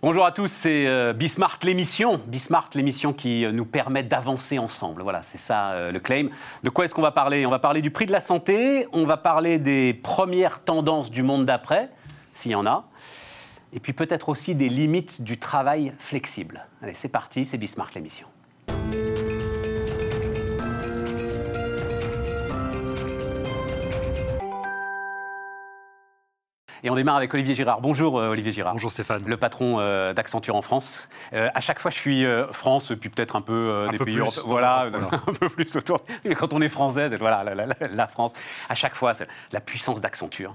Bonjour à tous, c'est euh, Bismart l'émission. Bismart l'émission qui euh, nous permet d'avancer ensemble. Voilà, c'est ça euh, le claim. De quoi est-ce qu'on va parler? On va parler du prix de la santé, on va parler des premières tendances du monde d'après, s'il y en a, et puis peut-être aussi des limites du travail flexible. Allez, c'est parti, c'est Bismart l'émission. Et on démarre avec Olivier Girard. Bonjour euh, Olivier Girard. Bonjour Stéphane. Le patron euh, d'Accenture en France. Euh, à chaque fois, je suis France, puis peut-être un peu un des peu pays européens. Voilà, voilà. un peu plus autour. Et quand on est français, c'est voilà, la, la- la France. À chaque fois, c'est la puissance d'Accenture.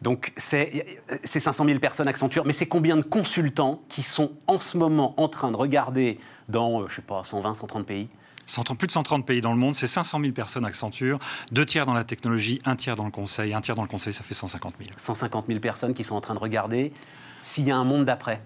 Donc, c'est c'est 500 000 personnes Accenture, mais c'est combien de consultants qui sont en ce moment en train de regarder dans, euh, je sais pas, 120, 130 pays? 130 plus de 130 pays dans le monde, c'est 500 000 personnes Accenture, deux tiers dans la technologie, un tiers dans le conseil. Un tiers dans le conseil, ça fait 150 000. 150 000 personnes qui sont en train de regarder s'il y a un monde d'après.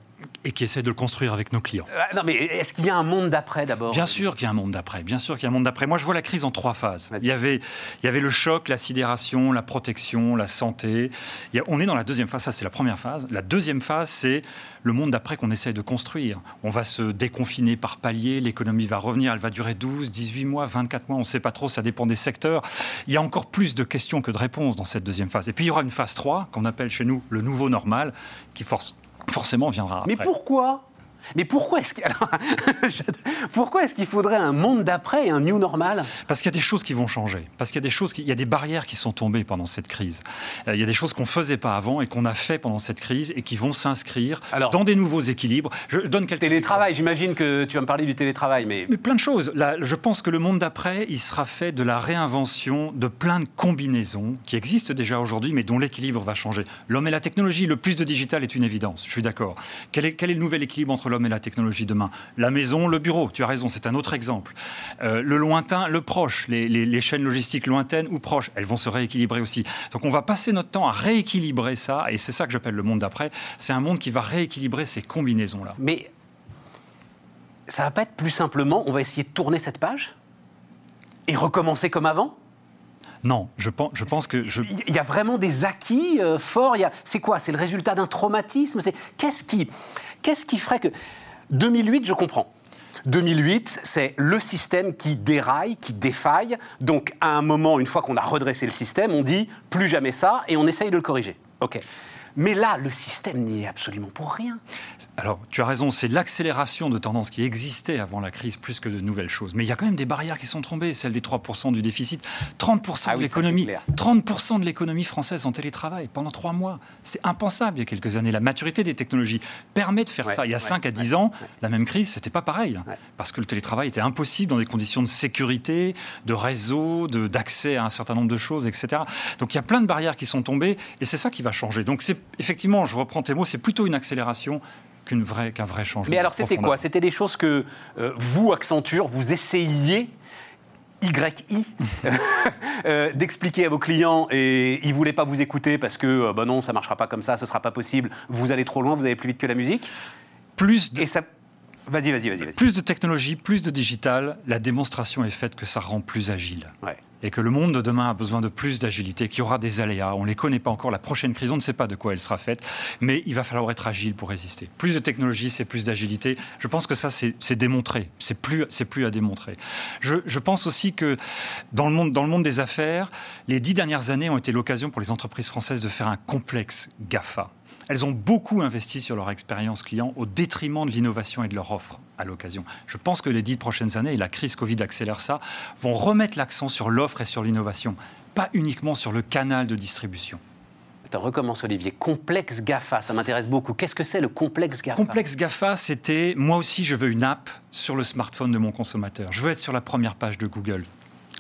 Et qui essaient de le construire avec nos clients. Euh, non, mais est-ce qu'il y a un monde d'après d'abord? Bien sûr qu'il y a un monde d'après. Bien sûr qu'il y a un monde d'après. Moi, je vois la crise en trois phases. Il y avait, il y avait le choc, la sidération, la protection, la santé. Il y a- on est dans la deuxième phase. Ça, c'est la première phase. La deuxième phase, c'est le monde d'après qu'on essaye de construire. On va se déconfiner par palier. L'économie va revenir. Elle va durer 12, 18 mois, 24 mois. On ne sait pas trop. Ça dépend des secteurs. Il y a encore plus de questions que de réponses dans cette deuxième phase. Et puis, il y aura une phase 3 qu'on appelle chez nous le nouveau normal, qui force- forcément viendra après. Mais pourquoi Mais pourquoi est-ce qu'il est-ce qu'il faudrait un monde d'après et un new normal? Parce qu'il y a des choses qui vont changer. Parce qu'il y a des choses, qui- il y a des barrières qui sont tombées pendant cette crise. Euh, il y a des choses qu'on faisait pas avant et qu'on a fait pendant cette crise et qui vont s'inscrire dans des nouveaux équilibres. Je donne quelques Télétravail, j'imagine que tu vas me parler du télétravail, mais mais plein de choses. Là, je pense que le monde d'après, il sera fait de la réinvention de plein de combinaisons qui existent déjà aujourd'hui, mais dont l'équilibre va changer. L'homme et la technologie, le plus de digital est une évidence, je suis d'accord. Quel est, quel est le nouvel équilibre entre l'homme et la technologie demain La maison, le bureau, tu as raison, c'est un autre exemple. Euh, le lointain, le proche, les, les- chaînes logistiques lointaines ou proches, elles vont se rééquilibrer aussi. Donc on va passer notre temps à rééquilibrer ça, et c'est ça que j'appelle le monde d'après. C'est un monde qui va rééquilibrer ces combinaisons-là. mais ça va pas être plus simplement, on va essayer de tourner cette page et recommencer comme avant? Non, je pense, que... Il y a vraiment des acquis euh, forts. a- C'est quoi? C'est le résultat d'un traumatisme? C'est qu'est-ce qui, qu'est-ce qui ferait que 2008, je comprends. 2008, c'est le système qui déraille, qui défaille. Donc, à un moment, une fois qu'on a redressé le système, on dit plus jamais ça et on essaye de le corriger. Ok. Mais là, le système n'y est absolument pour rien. Alors, tu as raison, c'est l'accélération de tendances qui existait avant la crise plus que de nouvelles choses. Mais il y a quand même des barrières qui sont tombées, celle des 3% du déficit, 30% Ah de oui, l'économie, c'est clair, ça. 30% de l'économie française en télétravail pendant trois mois. C'est impensable il y a quelques années. La maturité des technologies permet de faire Ouais, ça. Il y a ouais, 5 à ouais, 10 ans, la même crise, c'était pas pareil. Parce que le télétravail était impossible dans des conditions de sécurité, de réseau, de- d'accès à un certain nombre de choses, etc. Donc il y a plein de barrières qui sont tombées et c'est ça qui va changer. Donc c'est effectivement, je reprends tes mots, c'est plutôt une accélération qu'un vrai changement. Mais alors, c'était quoi? C'était des choses que euh, vous, Accenture, vous essayiez YI euh, d'expliquer à vos clients et ils voulaient pas vous écouter parce que euh, bah non ça marchera pas comme ça ce sera pas possible vous allez trop loin vous allez plus vite que la musique? Plus de, et ça vas-y vas-y vas-y vas-y plus de technologie, plus de digital, la démonstration est faite que ça rend plus agile. ouais. Et que le monde de demain a besoin de plus d'agilité, qu'il y aura des aléas. On ne les connaît pas encore. La prochaine crise, on ne sait pas de quoi elle sera faite. Mais il va falloir être agile pour résister. Plus de technologie, c'est plus d'agilité. Je pense que ça, c'est démontré. C'est plus, plus à démontrer. Je, je pense aussi que dans le, monde, dans le monde des affaires, les dix dernières années ont été l'occasion pour les entreprises françaises de faire un complexe GAFA. Elles ont beaucoup investi sur leur expérience client au détriment de l'innovation et de leur offre à l'occasion. Je pense que les dix prochaines années, et la crise Covid accélère ça, vont remettre l'accent sur l'offre et sur l'innovation, pas uniquement sur le canal de distribution. Attends, recommence Olivier complexe GAFA ça m'intéresse beaucoup qu'est-ce que c'est le complexe GAFA Complexe GAFA, c'était moi aussi, je veux une app sur le smartphone de mon consommateur. Je veux être sur la première page de Google.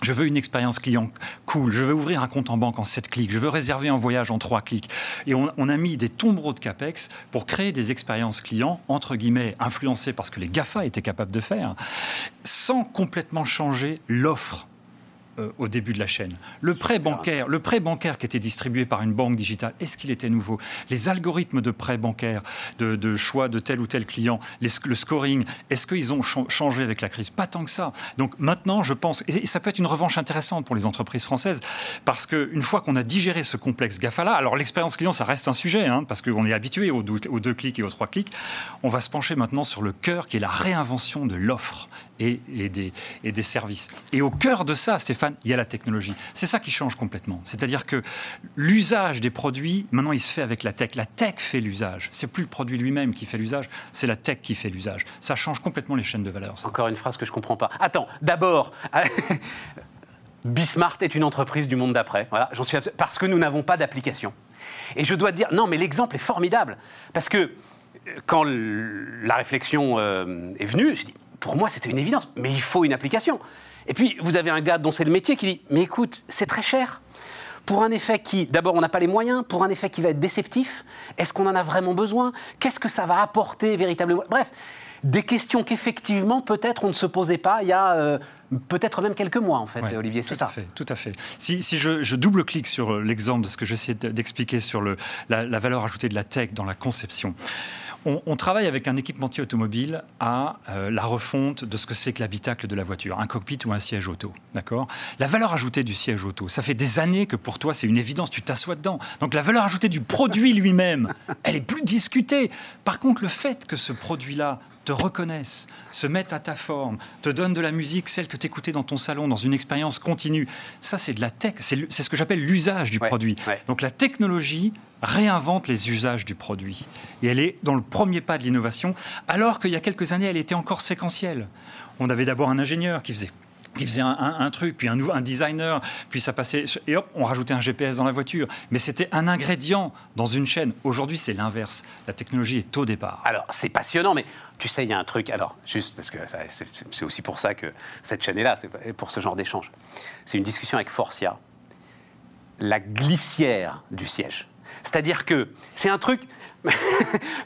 Je veux une expérience client cool. Je veux ouvrir un compte en banque en 7 clics. Je veux réserver un voyage en 3 clics. Et on, a mis des tombereaux de CAPEX pour créer des expériences clients, entre guillemets, influencées par ce que les GAFA étaient capables de faire, sans complètement changer l'offre euh, au début de la chaîne. Le prêt bancaire, le prêt bancaire qui était distribué par une banque digitale, est-ce qu'il était nouveau? Les algorithmes de prêt bancaire, de, choix de tel ou tel client, le scoring, est-ce qu'ils ont changé avec la crise? Pas tant que ça. Donc maintenant, je pense, et ça peut être une revanche intéressante pour les entreprises françaises, parce qu'une fois qu'on a digéré ce complexe GAFA-là, alors l'expérience client, ça reste un sujet, hein, parce qu'on est habitué aux deux clics et aux trois clics, on va se pencher maintenant sur le cœur qui est la réinvention de l'offre et, des, services. Et au cœur de ça, Stéphane, il y a la technologie. C'est ça qui change complètement. C'est-à-dire que l'usage des produits, maintenant, il se fait avec la tech. La tech fait l'usage. C'est plus le produit lui-même qui fait l'usage, c'est la tech qui fait l'usage. Ça change complètement les chaînes de valeur. Encore une phrase que je ne comprends pas. Attends, d'abord. Bismart est une entreprise du monde d'après. Voilà, j'en suis parce que nous n'avons pas d'application. Et je dois dire, non, mais l'exemple est formidable. Parce que euh, quand la réflexion euh, est venue, je dis, pour moi, c'était une évidence. Mais il faut une application. Et puis, vous avez un gars dont c'est le métier qui dit Mais écoute, c'est très cher. Pour un effet qui, d'abord, on n'a pas les moyens, pour un effet qui va être déceptif, est-ce qu'on en a vraiment besoin? Qu'est-ce que ça va apporter véritablement? Bref, des questions qu'effectivement, peut-être, on ne se posait pas il y a euh, peut-être même quelques mois, en fait, Olivier, c'est ça fait, Tout à fait. Si, je, double-clique sur l'exemple de ce que j'essaie d'expliquer sur le, la valeur ajoutée de la tech dans la conception, on, travaille avec un équipementier automobile à euh, la refonte de ce que c'est que l'habitacle de la voiture, un cockpit ou un siège auto. D'accord? La valeur ajoutée du siège auto, ça fait des années que pour toi c'est une évidence, tu t'assois dedans. Donc la valeur ajoutée du produit lui-même, elle est plus discutée. Par contre, le fait que ce produit-là te reconnaissent, se mettent à ta forme, te donnent de la musique, celle que tu écoutais dans ton salon, dans une expérience continue. Ça, c'est de la tech, c'est ce que j'appelle l'usage du produit. Donc la technologie réinvente les usages du produit. Et elle est dans le premier pas de l'innovation, alors qu'il y a quelques années, elle était encore séquentielle. On avait d'abord un ingénieur qui faisait qui faisait un, truc, puis un, un, designer, puis ça passait, et hop, on rajoutait un GPS dans la voiture. Mais c'était un ingrédient dans une chaîne. Aujourd'hui, c'est l'inverse. La technologie est au départ. Alors, c'est passionnant, mais tu sais, il y a un truc, alors, juste parce que c'est aussi pour ça que cette chaîne est là, c'est pour ce genre d'échange. C'est une discussion avec Forcia, la glissière du siège. C'est-à-dire que c'est un truc,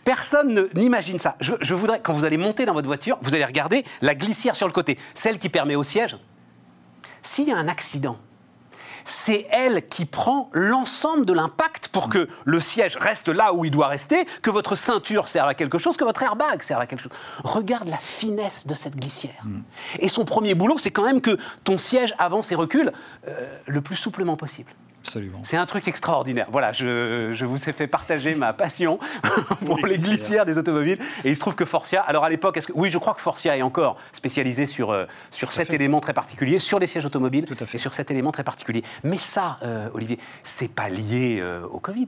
personne n'imagine ça. Je, voudrais, quand vous allez monter dans votre voiture, vous allez regarder la glissière sur le côté, celle qui permet au siège. S'il y a un accident, c'est elle qui prend l'ensemble de l'impact pour que le siège reste là où il doit rester, que votre ceinture serve à quelque chose, que votre airbag serve à quelque chose. Regarde la finesse de cette glissière. Mm. Et son premier boulot, c'est quand même que ton siège avance et recule euh, le plus souplement possible. C'est un truc extraordinaire. Voilà, je, vous ai fait partager ma passion pour les glissières des automobiles. Et il se trouve que Forcia, alors à l'époque, est-ce que, oui, je crois que Forcia est encore spécialisé sur, euh, sur cet élément très particulier, sur les sièges automobiles, Tout à fait. et sur cet élément très particulier. Mais ça, euh, Olivier, c'est pas lié euh, au Covid.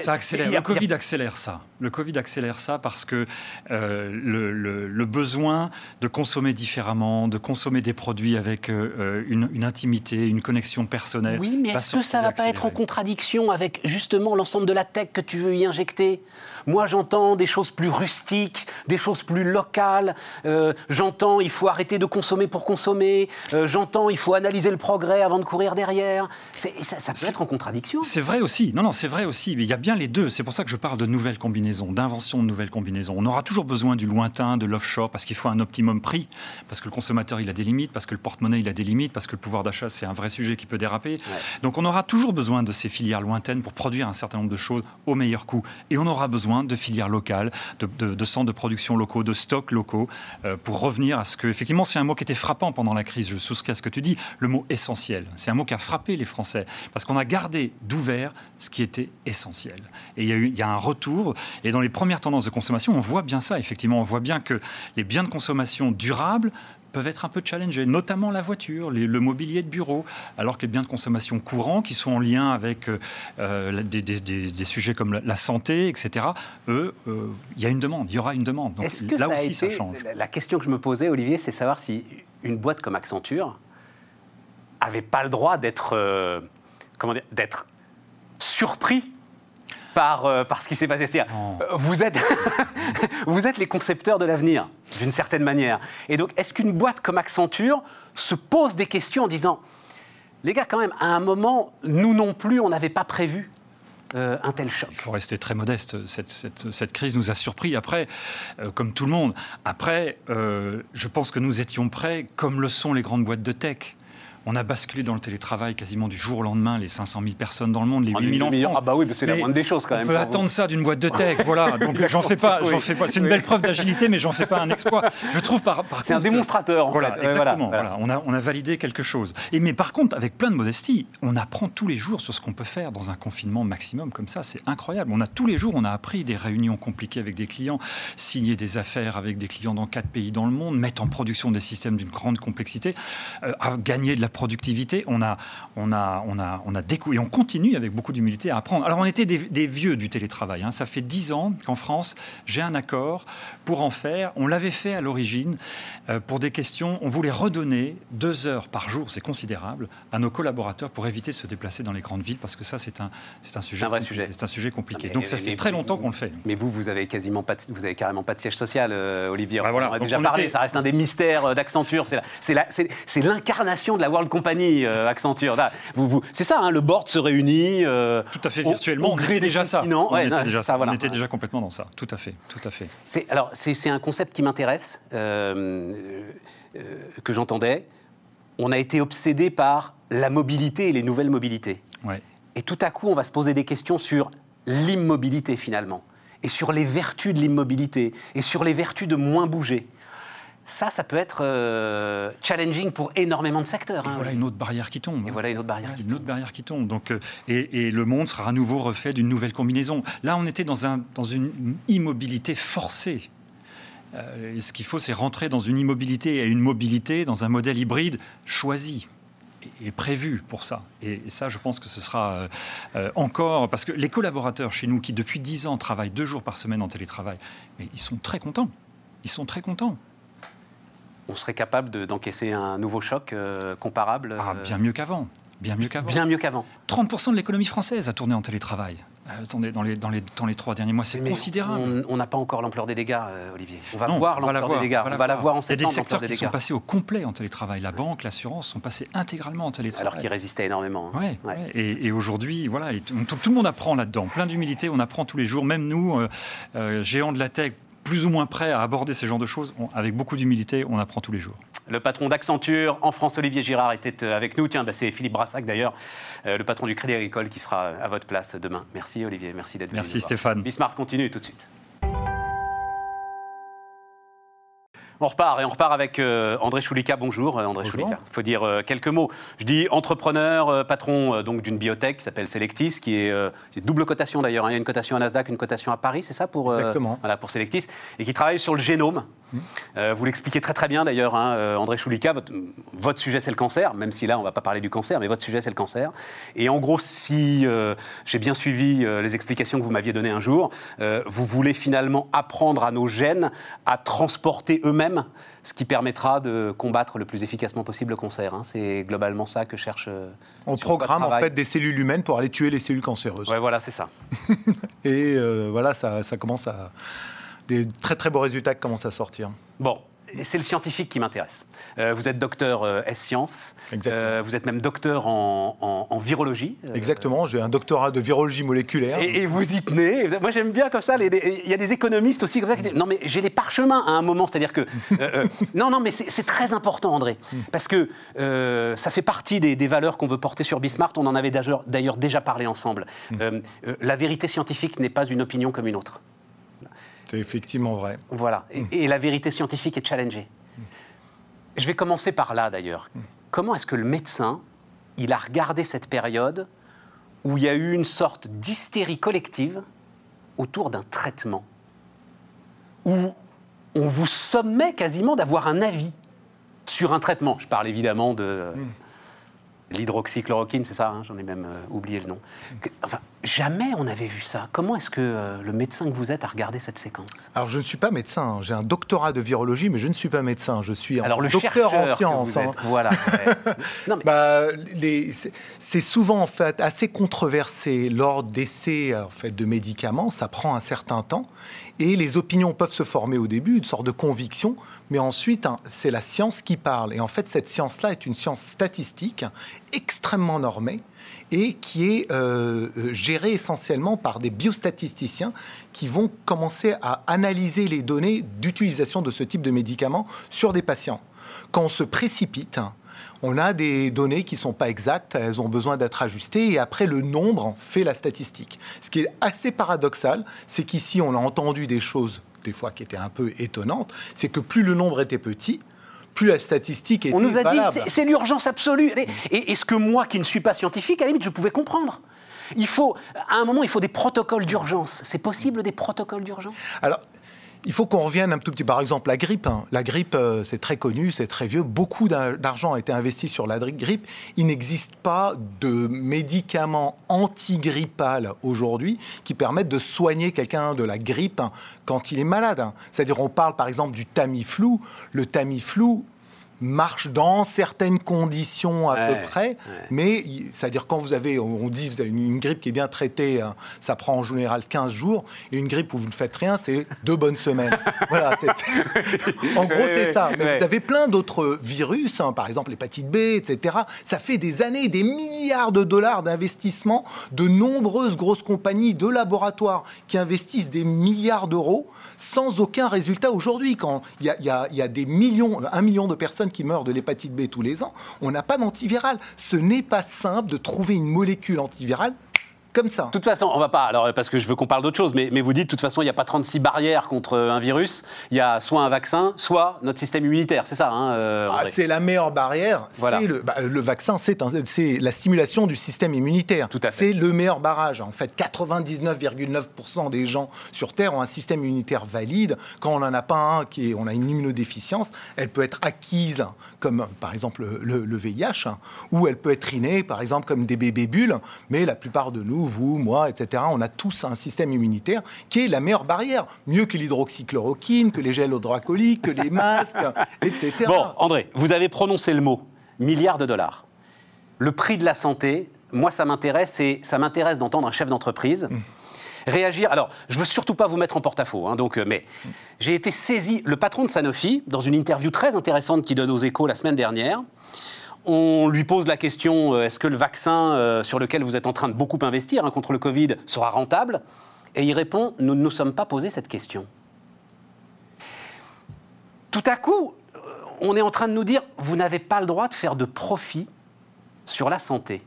ça accélère. le Covid accélère ça. Le Covid accélère ça parce que le, besoin de consommer différemment, de consommer des produits avec une, une, intimité, une connexion personnelle. Oui, mais est-ce que ça va pas être en contradiction avec justement l'ensemble de la tech que tu veux y injecter Moi, j'entends des choses plus rustiques, des choses plus locales. Euh, j'entends il faut arrêter de consommer pour consommer. Euh, j'entends il faut analyser le progrès avant de courir derrière. Ça, ça, peut être en contradiction. C'est vrai aussi. Non, non, c'est vrai aussi. Mais il y a bien les deux. C'est pour ça que je parle de nouvelles combinaisons, d'invention de nouvelles combinaisons. On aura toujours besoin du lointain, de l'offshore, parce qu'il faut un optimum prix, parce que le consommateur il a des limites, parce que le porte-monnaie il a des limites, parce que le pouvoir d'achat c'est un vrai sujet qui peut déraper. Donc on aura toujours besoin de ces filières lointaines pour produire un certain nombre de choses au meilleur coût. Et on aura besoin de filières locales, de, centres de production locaux, de stocks locaux, euh, pour revenir à ce que, effectivement, c'est un mot qui était frappant pendant la crise. Je souscris à ce que tu dis, le mot essentiel. C'est un mot qui a frappé les Français parce qu'on a gardé d'ouvert ce qui était essentiel. Et il y, a il y a un retour. Et dans les premières tendances de consommation, on voit bien ça. Effectivement, on voit bien que les biens de consommation durables peuvent être un peu challengés, notamment la voiture, le mobilier de bureau, alors que les biens de consommation courants, qui sont en lien avec euh, des, sujets comme la, santé, etc., eux, euh, il y a une demande, il y aura une demande. Donc là aussi, ça change. La question que je me posais, Olivier, c'est savoir si une boîte comme Accenture avait pas le droit d'être, euh, comment d'être surpris par, euh, par ce qui s'est passé. cest euh, vous êtes, vous êtes les concepteurs de l'avenir, d'une certaine manière. Et donc, est-ce qu'une boîte comme Accenture se pose des questions en disant, les gars, quand même, à un moment, nous non plus, on n'avait pas prévu euh, un tel choc? Il faut rester très modeste. Cette, cette, cette crise nous a surpris. Après, comme tout le monde, après, je pense que nous étions prêts, comme le sont les grandes boîtes de tech On a basculé dans le télétravail quasiment du jour au lendemain, les 500 000 personnes dans le monde, les 8 000 en France. Ah bah oui, c'est la moindre des choses quand même. On peut attendre ça d'une boîte de tech, voilà. Donc j'en fais pas, j'en fais pas. C'est une belle preuve d'agilité, mais j'en fais pas un exploit. Je trouve par, par C'est un démonstrateur. En voilà, fait. exactement. Voilà, On a on a validé quelque chose. Et mais par contre, avec plein de modestie, on apprend tous les jours sur ce qu'on peut faire dans un confinement maximum comme ça. C'est incroyable. On a tous les jours, on a appris des réunions compliquées avec des clients, signer des affaires avec des clients dans quatre pays dans le monde, mettre en production des systèmes d'une grande complexité, euh, à gagner de la productivité. On a, on a, on a, on a découvert et on continue avec beaucoup d'humilité à apprendre. Alors on était des, vieux du télétravail. Hein. Ça fait dix ans qu'en France, j'ai un accord pour en faire. On l'avait fait à l'origine euh, pour des questions. On voulait redonner deux heures par jour, c'est considérable, à nos collaborateurs pour éviter de se déplacer dans les grandes villes parce que ça c'est un, c'est un sujet, un vrai sujet. C'est un sujet compliqué. Donc ça fait très longtemps qu'on le fait. Mais vous, vous avez quasiment pas, de, vous avez carrément pas de siège social, euh, Olivier. Bah voilà. On a déjà parlé. Ça reste un des mystères euh, d'Accenture. C'est l'incarnation de la World Company, euh, Accenture. Vous, vous, c'est ça, hein, le board se réunit. tout à fait virtuellement. on était déjà ça. On, était, déjà, ça, voilà. on était déjà complètement dans ça. Tout à fait, tout à fait. alors c'est un concept qui m'intéresse, que j'entendais. On a été obsédé par la mobilité et les nouvelles mobilités. Ouais. Et tout à coup, on va se poser des questions sur l'immobilité finalement, et sur les vertus de l'immobilité, et sur les vertus de moins bouger. Ça, ça peut être euh, challenging pour énormément de secteurs. Et hein. voilà une autre barrière qui tombe. Et voilà une autre barrière. Qui une autre barrière qui tombe. Donc, euh, et, le monde sera à nouveau refait d'une nouvelle combinaison. Là, on était dans, un, dans une immobilité forcée. Euh, ce qu'il faut, c'est rentrer dans une immobilité et une mobilité, dans un modèle hybride choisi est prévu pour ça. Et, ça, je pense que ce sera encore... Parce que les collaborateurs chez nous, qui depuis 10 ans travaillent deux jours par semaine en télétravail, ils sont très contents. Ils sont très contents. On serait capable d'encaisser un nouveau choc euh, comparable ah, Bien mieux qu'avant. Bien mieux qu'avant. Bien mieux qu'avant. 30% de l'économie française a tourné en télétravail. Attendez, dans les, dans, les, dans les trois derniers mois, c'est considérable. On n'a pas encore l'ampleur des dégâts, Olivier. On va voir l'ampleur des dégâts. On va la voir en septembre. Il y a des secteurs qui sont passés au complet en télétravail. La banque, l'assurance sont passés intégralement en télétravail. Alors qu'ils résistaient énormément. Hein. Ouais, Et, aujourd'hui, voilà, tout, le monde apprend là-dedans. Plein d'humilité, on apprend tous les jours. Même nous, euh, euh, géants de la tech, plus ou moins prêts à aborder ces genres de choses, avec beaucoup d'humilité, on apprend tous les jours. Le patron d'Accenture en France, Olivier Girard, était euh, avec nous. Tiens, bah, c'est Philippe Brassac d'ailleurs, euh, le patron du Crédit Agricole, qui sera à votre place demain. Merci Olivier, merci d'être venu. Merci Stéphane. Bismarck continue tout de suite. On repart et on repart avec euh, André Choulika. Bonjour euh, André Choulika. Il faut dire euh, quelques mots. Je dis entrepreneur, patron donc d'une biotech qui s'appelle Selectis, qui est, double cotation d'ailleurs. Hein. Il y a une cotation à Nasdaq, une cotation à Paris, c'est ça pour voilà pour Selectis et qui travaille sur le génome. Mmh. vous l'expliquez très très bien d'ailleurs, hein, André Choulika. Votre, votre sujet c'est le cancer, même si là on ne va pas parler du cancer, mais votre sujet c'est le cancer. Et en gros, si j'ai bien suivi les explications que vous m'aviez données un jour, vous voulez finalement apprendre à nos gènes à transporter eux-mêmes ce qui permettra de combattre le plus efficacement possible le cancer. Hein. C'est globalement ça que cherche. Euh, On programme en fait des cellules humaines pour aller tuer les cellules cancéreuses. Ouais, voilà, c'est ça. Et euh, voilà, ça, ça commence à des très très beaux résultats qui commencent à sortir. Bon, c'est le scientifique qui m'intéresse. Euh, vous êtes docteur euh, S-Sciences. Euh, vous êtes même docteur en, virologie. Exactement, j'ai un doctorat de virologie moléculaire. Et, vous y tenez. Moi, j'aime bien comme ça. Il y a des économistes aussi comme ça qui disent Non, mais j'ai les parchemins à un moment. C'est-à-dire que. non, non, mais c'est très important, André. Hmm. Parce que ça fait partie des, des valeurs qu'on veut porter sur Bismarck. On en avait d'ailleurs déjà parlé ensemble. Hmm. la vérité scientifique n'est pas une opinion comme une autre. C'est effectivement vrai. Voilà. Et, la vérité scientifique est challengée. Je vais commencer par là d'ailleurs. Comment est-ce que le médecin, il a regardé cette période où il y a eu une sorte d'hystérie collective autour d'un traitement Où on vous sommait quasiment d'avoir un avis sur un traitement? Je parle évidemment de l'hydroxychloroquine, c'est ça, hein, j'en ai même euh, oublié le nom. Enfin, jamais on avait vu ça. Comment est-ce que euh, le médecin que vous êtes a regardé cette séquence? Alors, je ne suis pas médecin. Hein. J'ai un doctorat de virologie, mais je ne suis pas médecin. Je suis un docteur en sciences. Hein. Voilà. bah, c'est souvent en fait assez controversé lors d'essais en fait de médicaments. Ça prend un certain temps et les opinions peuvent se former au début, une sorte de conviction, mais ensuite, hein, c'est la science qui parle. Et en fait, cette science-là est une science statistique extrêmement normée et qui est euh, euh, gérée essentiellement par des biostatisticiens qui vont commencer à analyser les données d'utilisation de ce type de médicaments sur des patients. Quand on se précipite, on a des données qui ne sont pas exactes, elles ont besoin d'être ajustées, et après, le nombre fait la statistique. Ce qui est assez paradoxal, c'est qu'ici, on a entendu des choses, des fois, qui étaient un peu étonnantes, c'est que plus le nombre était petit, plus la statistique était On nous a valable. dit, c'est l'urgence absolue. Et, et ce que moi, qui ne suis pas scientifique, à la limite, je pouvais comprendre. Il faut, à un moment, il faut des protocoles d'urgence. C'est possible des protocoles d'urgence? Alors, il faut qu'on revienne un tout petit Par exemple, la grippe. Hein. La grippe, euh, c'est très connu, c'est très vieux. Beaucoup d'argent a été investi sur la grippe. Il n'existe pas de médicaments antigrippal aujourd'hui qui permettent de soigner quelqu'un de la grippe quand il est malade. Hein. C'est-à-dire, on parle par exemple du Tamiflu. Le Tamiflu, marche dans certaines conditions à peu près, mais c'est-à-dire quand vous avez, on dit, vous avez une, grippe qui est bien traitée, hein, ça prend en général 15 jours, et une grippe où vous ne faites rien, c'est deux bonnes semaines. voilà, en gros, c'est ça. Mais vous avez plein d'autres virus, hein, par exemple l'hépatite B, etc. Ça fait des années, des milliards de dollars d'investissement de nombreuses grosses compagnies de laboratoires qui investissent des milliards d'euros sans aucun résultat aujourd'hui. Quand il y, y a des millions, un million de personnes qui meurent de l'hépatite B tous les ans, on n'a pas d'antiviral. Ce n'est pas simple de trouver une molécule antivirale comme ça. De toute façon, on va pas, alors parce que je veux qu'on parle d'autre chose, mais, mais, vous dites de toute façon, il n'y a pas 36 barrières contre un virus. Il y a soit un vaccin, soit notre système immunitaire. C'est ça, hein, euh, ah, C'est la meilleure barrière. Voilà. Le, bah, le, vaccin, c'est la stimulation du système immunitaire. Tout à fait. C'est le meilleur barrage. En fait, 99,9% des gens sur Terre ont un système immunitaire valide. Quand on n'en a pas un, qui est, on a une immunodéficience, elle peut être acquise, comme par exemple le, le VIH, hein, ou elle peut être innée, par exemple, comme des bébés bulles. Mais la plupart de nous, vous, moi, etc., on a tous un système immunitaire qui est la meilleure barrière. Mieux que l'hydroxychloroquine, que les gels hydroalcooliques, que les masques, etc. Bon, André, vous avez prononcé le mot milliard de dollars. Le prix de la santé, moi, ça m'intéresse et ça m'intéresse d'entendre un chef d'entreprise. Mmh. réagir. Alors, je veux surtout pas vous mettre en porte-à-faux, hein, donc, euh, mais j'ai été saisi. Le patron de Sanofi, dans une interview très intéressante qui donne aux Échos la semaine dernière, on lui pose la question euh, est-ce que le vaccin euh, sur lequel vous êtes en train de beaucoup investir hein, contre le Covid sera rentable? Et il répond nous ne nous sommes pas posé cette question. Tout à coup, euh, on est en train de nous dire vous n'avez pas le droit de faire de profit sur la santé.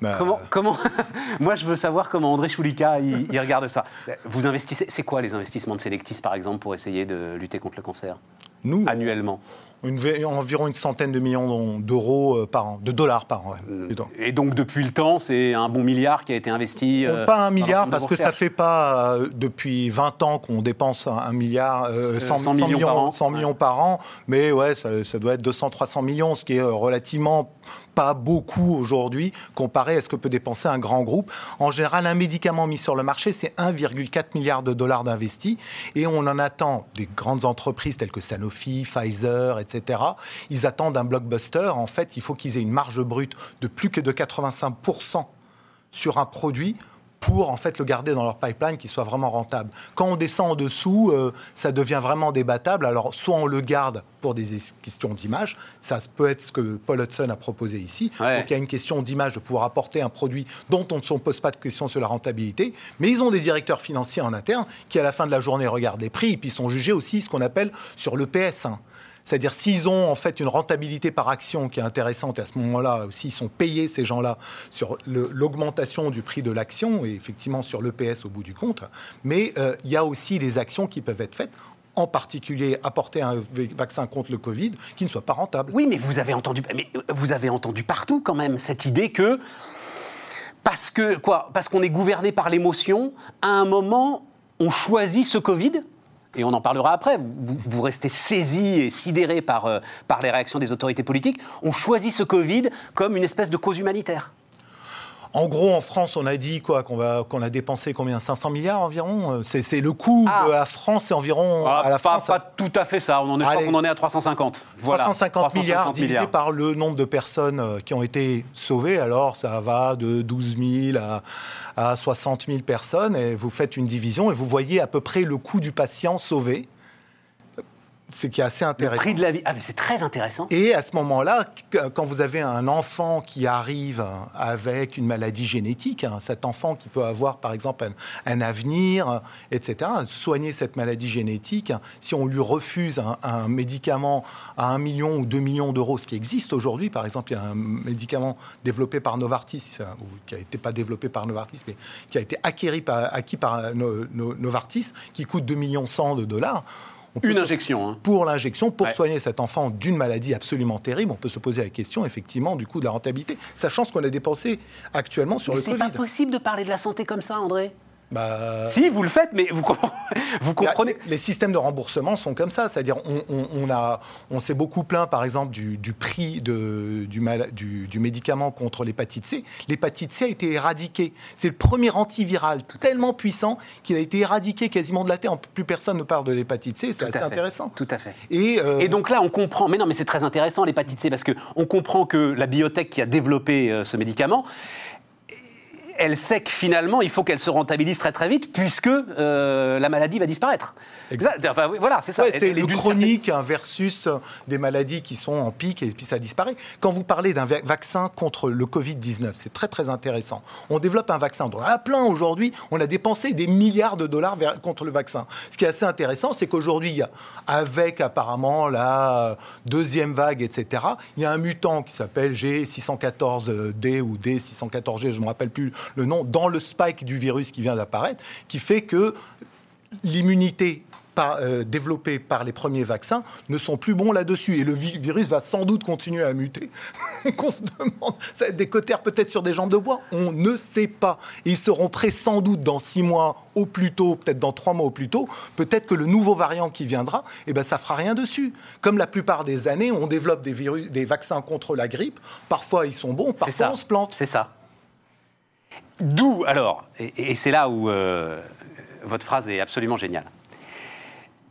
Bah, comment, comment Moi, je veux savoir comment André Choulika il, regarde ça. Vous investissez. C'est quoi les investissements de Selectis, par exemple, pour essayer de lutter contre le cancer? Nous, annuellement environ une centaine de millions d'euros euh, par an, de dollars par an. Euh, et donc depuis le temps, c'est un bon milliard qui a été investi euh, Pas un milliard, parce que ça ne fait pas depuis 20 ans qu'on dépense un milliard, 100, millions, par an, 100 millions par an, mais ouais, ça, ça doit être 200-300 millions, ce qui est relativement pas beaucoup aujourd'hui comparé à ce que peut dépenser un grand groupe. En général, un médicament mis sur le marché, c'est 1,4 milliard de dollars d'investis et on en attend des grandes entreprises telles que Sanofi, Pfizer, etc. Ils attendent un blockbuster. En fait, il faut qu'ils aient une marge brute de plus que de 85% sur un produit pour en fait le garder dans leur pipeline, qu'il soit vraiment rentable. Quand on descend en dessous, euh, ça devient vraiment débattable. Alors soit on le garde pour des questions d'image, ça peut être ce que Paul Hudson a proposé ici. Donc il y a une question d'image de pouvoir apporter un produit dont on ne se pose pas de questions sur la rentabilité, mais ils ont des directeurs financiers en interne qui à la fin de la journée regardent les prix et puis sont jugés aussi ce qu'on appelle sur le PS1. C'est-à-dire s'ils ont en fait une rentabilité par action qui est intéressante, et à ce moment-là aussi ils sont payés ces gens-là sur l'augmentation du prix de l'action et effectivement sur l'EPS au bout du compte. Mais euh, il y a aussi des actions qui peuvent être faites en particulier apporter un vaccin contre le Covid qui ne soit pas rentable. Oui, mais vous avez entendu, mais vous avez entendu partout quand même cette idée que parce que quoi, parce qu'on est gouverné par l'émotion, à un moment on choisit ce Covid? Et on en parlera après, vous, restez saisi et sidéré par, euh, par les réactions des autorités politiques, on choisit ce Covid comme une espèce de cause humanitaire. En gros, en France, on a dit quoi qu'on va qu'on a dépensé combien 500 milliards environ. Euh, c'est le coût ah. la France, c'est environ ah, à la pas, Pas tout à fait ça. On en est, on en est à 350. 350, milliards divisé par le nombre de personnes euh, qui ont été sauvées. Alors, ça va de 12 000 à, à 60 000 personnes. Et vous faites une division et vous voyez à peu près le coût du patient sauvé c'est qui est assez intéressant. Le prix de la vie. Ah, mais c'est très intéressant. Et à ce moment-là, quand vous avez un enfant qui arrive avec une maladie génétique, hein, cet enfant qui peut avoir, par exemple, un, avenir, etc., soigner cette maladie génétique, si on lui refuse un, médicament à 1 million ou 2 millions d'euros, ce qui existe aujourd'hui, par exemple, il y a un médicament développé par Novartis, ou qui n'a été pas développé par Novartis, mais qui a été acquis par, acquis par Novartis, qui coûte 2 millions 100 de dollars. Une injection. Hein. Pour l'injection, pour soigner cet enfant d'une maladie absolument terrible, on peut se poser la question, effectivement, du coût de la rentabilité, sachant ce qu'on a dépensé actuellement sur le Covid. C'est pas possible de parler de la santé comme ça, André bah... Si, vous le faites, mais vous, vous comprenez. Les systèmes de remboursement sont comme ça. C'est-à-dire, on, a, on s'est beaucoup plaint, par exemple, du, prix de, du, du, médicament contre l'hépatite C. L'hépatite C a été éradiquée. C'est le premier antiviral tellement puissant qu'il a été éradiqué quasiment de la Terre. Plus personne ne parle de l'hépatite C. C'est assez intéressant. Tout à fait. Et, euh, Et, donc là, on comprend. Mais non, mais c'est très intéressant, l'hépatite C, parce qu'on comprend que la biotech qui a développé euh, ce médicament, elle sait que finalement, il faut qu'elle se rentabilise très très vite, puisque euh, la maladie va disparaître. Enfin, voilà, c'est ça. c'est les chroniques versus des maladies qui sont en pic et puis ça disparaît. Quand vous parlez d'un vaccin contre le Covid-19, c'est très très intéressant. On développe un vaccin dont on a plein aujourd'hui. On a dépensé des milliards de dollars contre le vaccin. Ce qui est assez intéressant, c'est qu'aujourd'hui, avec apparemment la deuxième vague, etc., il y a un mutant qui s'appelle G614D ou D614G, je ne me rappelle plus le nom, dans le spike du virus qui vient d'apparaître, qui fait que l'immunité euh, développée par les premiers vaccins ne sont plus bons là-dessus. Et le virus va sans doute continuer à muter. on se demande, ça va être des cotères peut-être sur des jambes de bois, on ne sait pas. Et ils seront prêts sans doute dans six mois au plus tôt, peut-être dans trois mois au plus tôt. Peut-être que le nouveau variant qui viendra, eh ben, ça fera rien dessus. Comme la plupart des années, on développe des, virus, des vaccins contre la grippe. Parfois, ils sont bons, parfois, on se plante. C'est ça. D'où, alors, et, c'est là où euh, votre phrase est absolument géniale.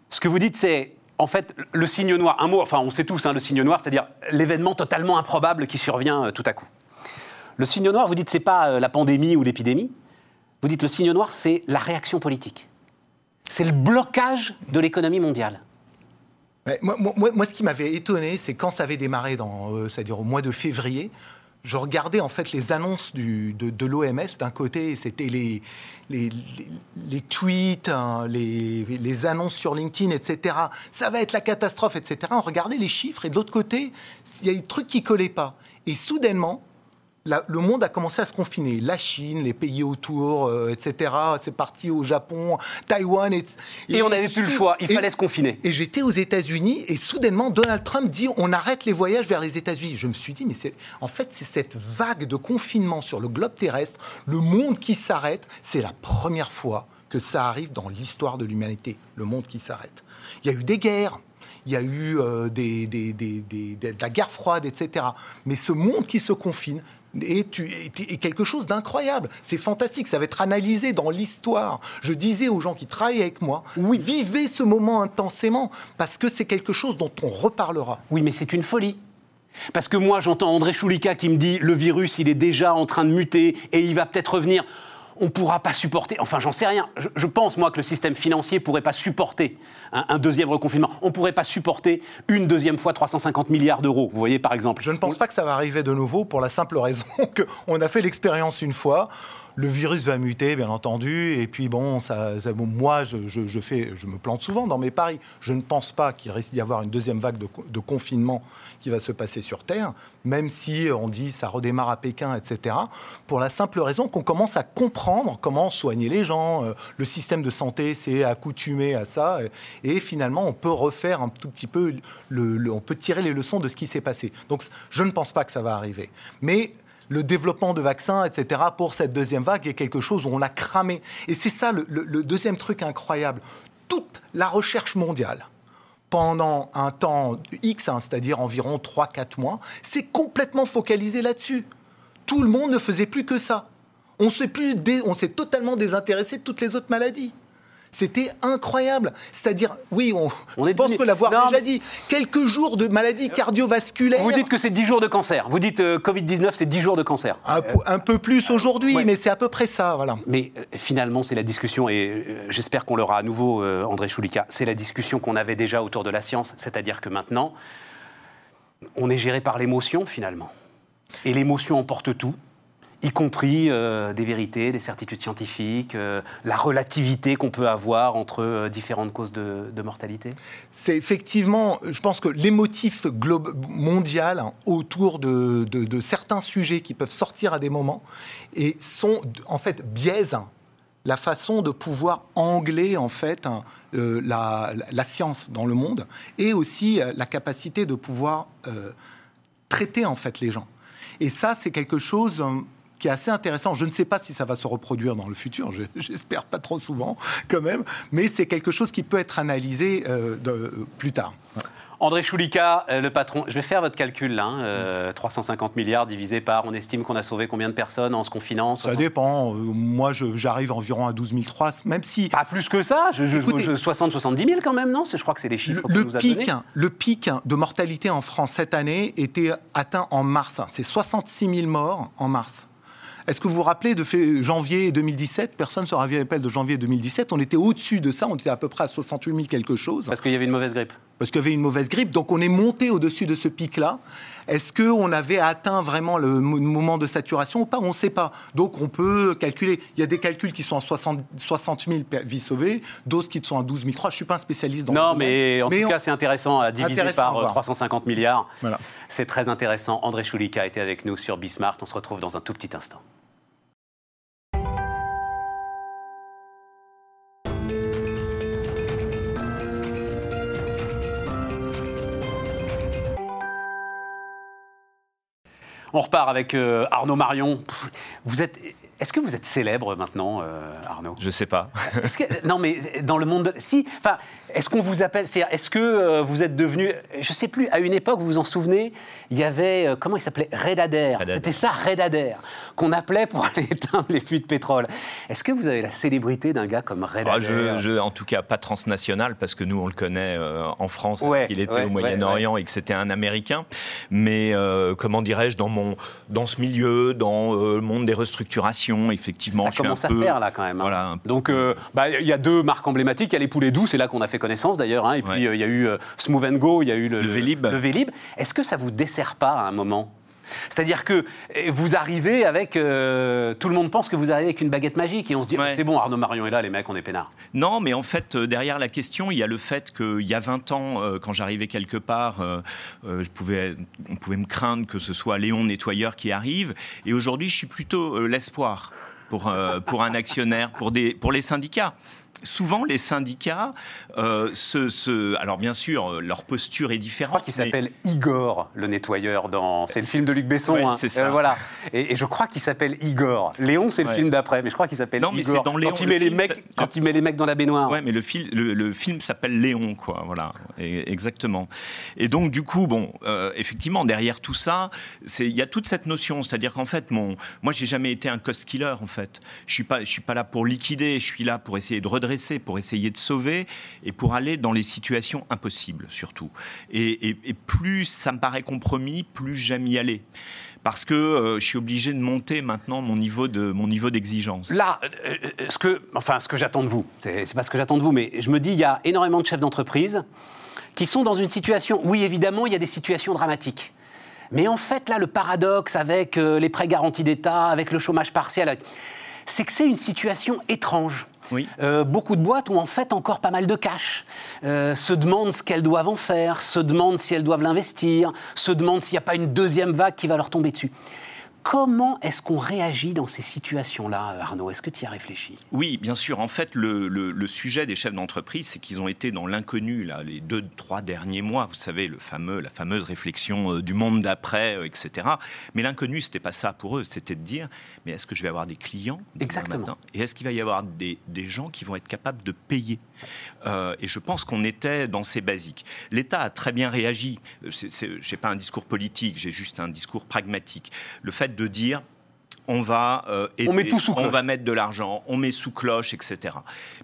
Ce que vous dites, c'est en fait le signe noir. Un mot, enfin, on sait tous, hein, le signe noir, c'est-à-dire l'événement totalement improbable qui survient euh, tout à coup. Le signe noir, vous dites, c'est pas euh, la pandémie ou l'épidémie. Vous dites, le signe noir, c'est la réaction politique. C'est le blocage de l'économie mondiale. moi, ce qui m'avait étonné, c'est quand ça avait démarré, dans, c'est-à-dire au mois de février, je regardais en fait les annonces de, l'OMS. D'un côté, c'était les, tweets, hein, les, les, annonces sur LinkedIn, etc. Ça va être la catastrophe, etc. On regardait les chiffres et de l'autre côté, il y a des trucs qui collaient pas. Et soudainement, le monde a commencé à se confiner. La Chine, les pays autour, euh, etc. C'est parti au Japon, Taïwan. Et, et, on n'avait plus le choix, il fallait se confiner. Et j'étais aux États-Unis et soudainement, Donald Trump dit on arrête les voyages vers les États-Unis. Je me suis dit, mais c'est en fait, c'est cette vague de confinement sur le globe terrestre, le monde qui s'arrête. C'est la première fois que ça arrive dans l'histoire de l'humanité, le monde qui s'arrête. Il y a eu des guerres, il y a eu euh, des, de la guerre froide, etc. Mais ce monde qui se confine, est, quelque chose d'incroyable. C'est fantastique, ça va être analysé dans l'histoire. Je disais aux gens qui travaillent avec moi, oui. vivez ce moment intensément, parce que c'est quelque chose dont on reparlera. Oui, mais c'est une folie. Parce que moi, j'entends André Choulika qui me dit le virus, il est déjà en train de muter et il va peut-être revenir on ne pourra pas supporter, enfin j'en sais rien, je, pense moi que le système financier ne pourrait pas supporter un, deuxième reconfinement, on ne pourrait pas supporter une deuxième fois 350 milliards d'euros, vous voyez par exemple. Je ne pense pas que ça va arriver de nouveau pour la simple raison qu'on a fait l'expérience une fois, le virus va muter, bien entendu, et puis bon, ça, moi, je, me plante souvent dans mes paris. Je ne pense pas qu'il risque d'y avoir une deuxième vague de, confinement qui va se passer sur Terre, même si on dit ça redémarre à Pékin, etc. Pour la simple raison qu'on commence à comprendre comment soigner les gens. Euh, le système de santé s'est accoutumé à ça, et, finalement, on peut refaire un tout petit peu, on peut tirer les leçons de ce qui s'est passé. Donc, je ne pense pas que ça va arriver. Mais le développement de vaccins, etc., pour cette deuxième vague est quelque chose où on l'a cramé. Et c'est ça le, deuxième truc incroyable. Toute la recherche mondiale, pendant un temps X, hein, c'est-à-dire environ 3-4 mois, s'est complètement focalisé là-dessus. Tout le monde ne faisait plus que ça. On s'est totalement désintéressé de toutes les autres maladies. C'était incroyable. C'est-à-dire, oui, on, on pense que l'avoir déjà dit. Quelques jours de maladie cardiovasculaire. Vous dites que c'est 10 jours de cancer. Vous dites euh, Covid-19, c'est 10 jours de cancer. Un, peu plus aujourd'hui, mais c'est à peu près ça, voilà. Mais euh, finalement, c'est la discussion, et euh, j'espère qu'on l'aura à nouveau, André Choulika, c'est la discussion qu'on avait déjà autour de la science. C'est-à-dire que maintenant, on est géré par l'émotion, finalement. Et l'émotion emporte tout y compris euh, des vérités, des certitudes scientifiques, euh, la relativité qu'on peut avoir entre euh, différentes causes de, mortalité? C'est effectivement, je pense que l'émotif mondial hein, autour de, certains sujets qui peuvent sortir à des moments et sont en fait biaisent la façon de pouvoir angler en fait hein, la, la, science dans le monde et aussi la capacité de pouvoir traiter en fait les gens. Et ça, c'est quelque chose qui est assez intéressant. Je ne sais pas si ça va se reproduire dans le futur, j'espère pas trop souvent quand même, mais c'est quelque chose qui peut être analysé euh, de, plus tard. André Choulika, euh, le patron, je vais faire votre calcul là, 350 hein, euh, milliards divisé par, on estime qu'on a sauvé combien de personnes en ce confinant Ça dépend, moi j'arrive environ à 12 300, même si... Pas plus que ça, 60-70 000 quand même, non? Je crois que c'est les chiffres le, nous pic, Le pic de mortalité en France cette année était atteint en mars, c'est 66 000 morts en mars. Est-ce que vous vous rappelez de janvier 2017 Personne ne se rappelle de janvier 2017. On était au-dessus de ça, on était à peu près à 68 000 quelque chose. Parce qu'il y avait une mauvaise grippe. Parce qu'il y avait une mauvaise grippe. Donc on est monté au-dessus de ce pic-là. Est-ce qu'on avait atteint vraiment le moment de saturation ou pas? On ne sait pas. Donc on peut calculer. Il y a des calculs qui sont à 60, 000 vies sauvées, d'autres qui sont à 12 300. Je ne suis pas un spécialiste dans Non, mais en tout cas, c'est intéressant à diviser par 350 euh, milliards. Voilà. C'est très intéressant. André Choulika été avec nous sur Bismart. On se retrouve dans un tout petit instant. On repart avec euh, Arnaud Marion. Vous êtes est-ce que vous êtes célèbre maintenant, euh, Arnaud? Je sais pas. non, mais dans le monde. Si. Enfin, est-ce qu'on vous appelle Est-ce que euh, vous êtes devenu. Je sais plus, à une époque, vous vous en souvenez, il y avait. Euh, comment il s'appelait? Red Adair. C'était ça, Red Adair, qu'on appelait pour aller éteindre les puits de pétrole. Est-ce que vous avez la célébrité d'un gars comme Red ah, Adair? je, En tout cas, pas transnational, parce que nous, on le connaît en France. il était au Moyen-Orient et que c'était un Américain. Mais comment dirais-je, dans, mon, dans ce milieu, dans le monde des restructurations, effectivement. Ça commence à faire là quand même. Hein. Donc euh, bah, il y a deux marques emblématiques. Il y a les poulets doux, c'est là qu'on a fait connaissance d'ailleurs. Hein. Et puis euh, il y a eu euh, Smooth Go, il y a eu le, le Vélib. Le Vélib. Est-ce que ça vous dessert pas à un moment? C'est-à-dire que eh, vous arrivez avec. Euh, tout le monde pense que vous arrivez avec une baguette magique et on se dit c'est bon, Arnaud Marion est là, les mecs, on est peinards. Non, mais en fait, euh, derrière la question, il y a le fait qu'il y a 20 ans, euh, quand j'arrivais quelque part, je pouvais, on pouvait me craindre que ce soit Léon nettoyeur qui arrive. Et aujourd'hui, je suis plutôt l'espoir. Pour, pour un actionnaire, pour, des, pour les syndicats souvent les syndicats euh, se, Alors bien sûr, euh, leur posture est différente. Je crois qu'il s'appelle Igor, le nettoyeur, dans... c'est le film de Luc Besson. Hein. C'est ça. Euh, voilà. Et, je crois qu'il s'appelle Igor. Léon, c'est le film d'après, mais je crois qu'il s'appelle Igor. Non, mais c'est dans Léon. Quand il, met les mecs, quand il met les mecs dans la baignoire. Ouais, mais le, le, film s'appelle Léon, quoi. Voilà, exactement. Et donc, du coup, bon, effectivement, derrière tout ça, il y a toute cette notion. C'est-à-dire qu'en fait, mon, moi, j'ai jamais été un cost killer, en fait. Je suis pas, je suis pas là pour liquider, je suis là pour essayer de redresser pour essayer de sauver et pour aller dans les situations impossibles surtout. Et, plus ça me paraît compromis, plus j'aime y aller parce que euh, je suis obligé de monter maintenant mon niveau de mon niveau d'exigence. Là, euh, euh, ce que, enfin, ce que j'attends de vous, c'est pas ce que j'attends de vous, mais je me dis, il y a énormément de chefs d'entreprise qui sont dans une situation. Oui, évidemment, il y a des situations dramatiques. Mais en fait, là, le paradoxe avec les prêts garantis d'État, avec le chômage partiel, c'est que c'est une situation étrange. Euh, beaucoup de boîtes ont en fait encore pas mal de cash, euh, se demandent ce qu'elles doivent en faire, se demandent si elles doivent l'investir, se demandent s'il n'y a pas une deuxième vague qui va leur tomber dessus. Comment est-ce qu'on réagit dans ces situations-là, Arnaud? Est-ce que tu y as réfléchi? Oui, bien sûr. En fait, le, sujet des chefs d'entreprise, c'est qu'ils ont été dans l'inconnu là, les deux, trois derniers mois. Vous savez, le fameux, la fameuse réflexion euh, du monde d'après, euh, etc. Mais l'inconnu, c'était pas ça pour eux. C'était de dire, mais est-ce que je vais avoir des clients Exactement. Matin? Et est-ce qu'il va y avoir des, gens qui vont être capables de payer euh, Et je pense qu'on était dans ces basiques. L'État a très bien réagi. Je n'ai pas un discours politique, j'ai juste un discours pragmatique. Le fait de dire on va on, met tout sous on va mettre de l'argent, on met sous cloche, etc.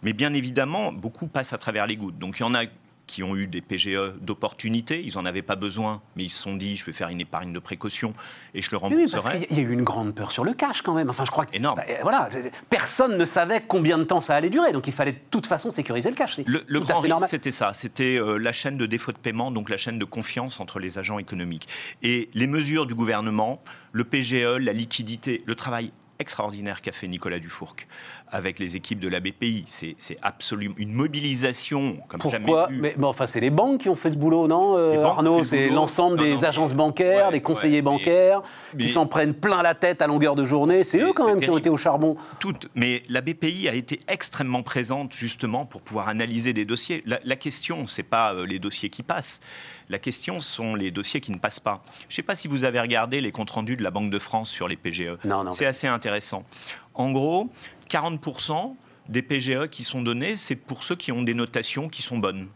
Mais bien évidemment, beaucoup passent à travers les gouttes. Donc il y en a qui ont eu des PGE d'opportunité. Ils n'en avaient pas besoin, mais ils se sont dit je vais faire une épargne de précaution et je le rembourserai. Oui, il y a eu une grande peur sur le cash quand même. Enfin, je crois que. Énorme. Bah, voilà, personne ne savait combien de temps ça allait durer, donc il fallait de toute façon sécuriser le cash. Le, le grand risque, c'était ça. C'était euh, la chaîne de défaut de paiement, donc la chaîne de confiance entre les agents économiques. Et les mesures du gouvernement, le PGE, la liquidité, le travail extraordinaire qu'a fait Nicolas Dufourc avec les équipes de la BPI. C'est absolument une mobilisation comme jamais vu. Mais, enfin, c'est les banques qui ont fait ce boulot, non, euh, Arnaud C'est l'ensemble des agences bancaires, des conseillers bancaires, qui s'en prennent plein la tête à longueur de journée. C'est eux quand même qui ont été au charbon. Toutes. Mais la BPI a été extrêmement présente justement pour pouvoir analyser des dossiers. La, la question, c'est pas euh, les dossiers qui passent. La question sont les dossiers qui ne passent pas. Je ne sais pas si vous avez regardé les comptes rendus de la Banque de France sur les PGE. Non, non. C'est assez intéressant. En gros, 40% des PGE qui sont donnés, c'est pour ceux qui ont des notations qui sont bonnes.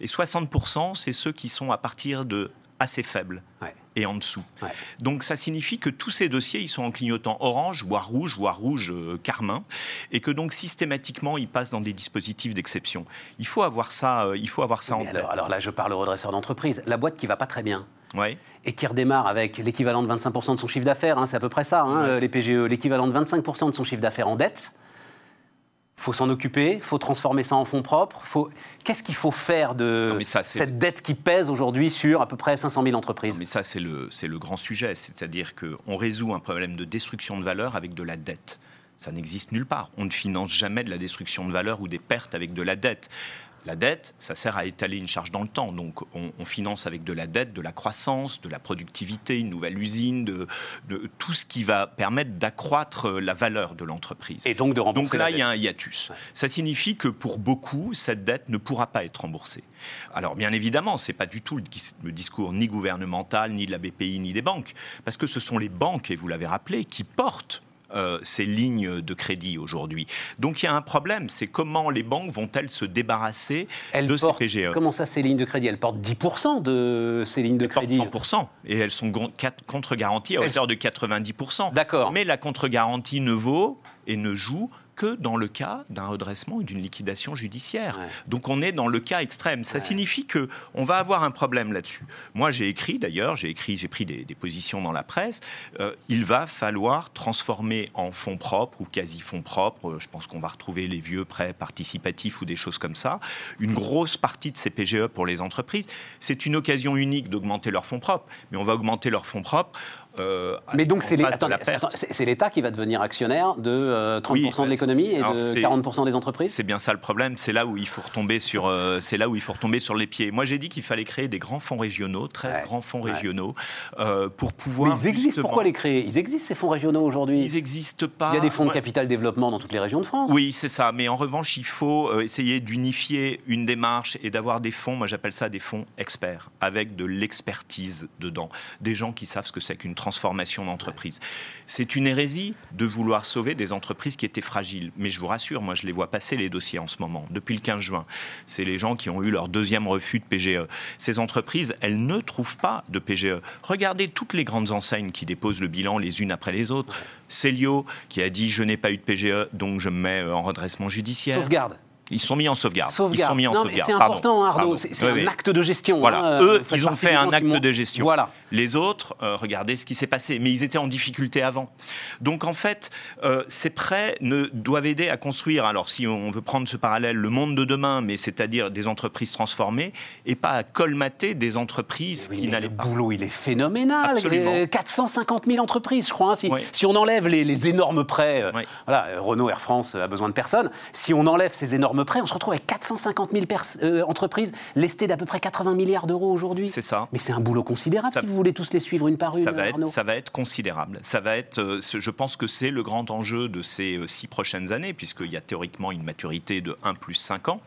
Et 60%, c'est ceux qui sont à partir de assez faibles et en dessous. Donc ça signifie que tous ces dossiers, ils sont en clignotant orange, voire rouge, voire rouge euh, carmin, et que donc systématiquement, ils passent dans des dispositifs d'exception. Il faut avoir ça, euh, il faut avoir ça en tête. Alors, là, je parle au redresseur d'entreprise. La boîte qui va pas très bien. Ouais. Et qui redémarre avec l'équivalent de 25% de son chiffre d'affaires, hein, c'est à peu près ça, hein, les PGE, l'équivalent de 25% de son chiffre d'affaires en dette faut s'en occuper, faut transformer ça en fonds propres. Faut... Qu'est-ce qu'il faut faire de cette dette qui pèse aujourd'hui sur à peu près 500 000 entreprises? Mais ça, c'est le, le grand sujet. C'est-à-dire qu'on résout un problème de destruction de valeur avec de la dette. Ça n'existe nulle part. On ne finance jamais de la destruction de valeur ou des pertes avec de la dette. La dette, ça sert à étaler une charge dans le temps. Donc, on, finance avec de la dette, de la croissance, de la productivité, une nouvelle usine, de, tout ce qui va permettre d'accroître la valeur de l'entreprise. Et donc de rembourser. Donc là, il y a un hiatus. Ça signifie que pour beaucoup, cette dette ne pourra pas être remboursée. Alors, bien évidemment, ce n'est pas du tout le discours ni gouvernemental, ni de la BPI, ni des banques, parce que ce sont les banques, et vous l'avez rappelé, qui portent euh, ces lignes de crédit aujourd'hui. Donc il y a un problème, c'est comment les banques vont-elles se débarrasser de ces PGE Comment ça, ces lignes de crédit? Elles portent 10% de ces lignes de elles crédit portent 100%, et elles sont contre-garanties à hauteur de 90%. D'accord. Mais la contre-garantie ne vaut et ne joue que dans le cas d'un redressement ou d'une liquidation judiciaire. Donc on est dans le cas extrême. Ça signifie que on va avoir un problème là-dessus. Moi, j'ai écrit d'ailleurs, j'ai écrit, j'ai pris des, positions dans la presse. Euh, il va falloir transformer en fonds propres ou quasi fonds propres. Je pense qu'on va retrouver les vieux prêts participatifs ou des choses comme ça. Une grosse partie de ces PGE pour les entreprises, c'est une occasion unique d'augmenter leurs fonds propres. Mais on va augmenter leurs fonds propres euh, mais donc c'est l'État qui va devenir actionnaire de 30% euh, de l'économie et de 40% des entreprises. C'est bien ça le problème. C'est là où il faut retomber sur, euh, c'est là où il faut retomber sur les pieds. Moi j'ai dit qu'il fallait créer des grands fonds régionaux, 13 grands fonds régionaux, pour pouvoir. Mais ils existent. Pourquoi les créer? Ils existent ces fonds régionaux aujourd'hui? Ils n'existent pas. Il y a des fonds de capital développement dans toutes les régions de France. Oui, c'est ça. Mais en revanche, il faut essayer d'unifier une démarche et d'avoir des fonds. Moi j'appelle ça des fonds experts avec de l'expertise dedans, des gens qui savent ce que c'est qu'une transformation d'entreprise. C'est une hérésie de vouloir sauver des entreprises qui étaient fragiles. Mais je vous rassure, moi je les vois passer les dossiers en ce moment, depuis le 15 juin. C'est les gens qui ont eu leur deuxième refus de PGE. Ces entreprises, elles ne trouvent pas de PGE. Regardez toutes les grandes enseignes qui déposent le bilan les unes après les autres. Célio qui a dit je n'ai pas eu de PGE, donc je me mets en redressement judiciaire. Sauvegarde. Ils sont mis en sauvegarde. Ils sont mis en non, C'est important, Arnaud. C'est un acte de gestion. Voilà. Hein, Eux, ils ont fait un acte de gestion. Voilà. Les autres, euh, regardez ce qui s'est passé. Mais ils étaient en difficulté avant. Donc, en fait, euh, ces prêts ne, doivent aider à construire, alors si on veut prendre ce parallèle, le monde de demain, mais c'est-à-dire des entreprises transformées, et pas à colmater des entreprises qui n'allaient pas. Le boulot, il est phénoménal. Absolument. 450 000 entreprises, je crois. Hein. Si, si, on enlève les, énormes prêts, euh, voilà, Renault, Air France a besoin de personne. Si on enlève ces énormes prêts, on se retrouve avec 450 000 entreprises lestées d'à peu près 80 milliards d'euros aujourd'hui. C'est ça. Mais c'est un boulot considérable si vous voulez tous les suivre une par une. Ça va, être, ça va être considérable. Ça va être, euh, je pense que c'est le grand enjeu de ces euh, six prochaines années, puisqu'il y a théoriquement une maturité de 1 plus 5 ans.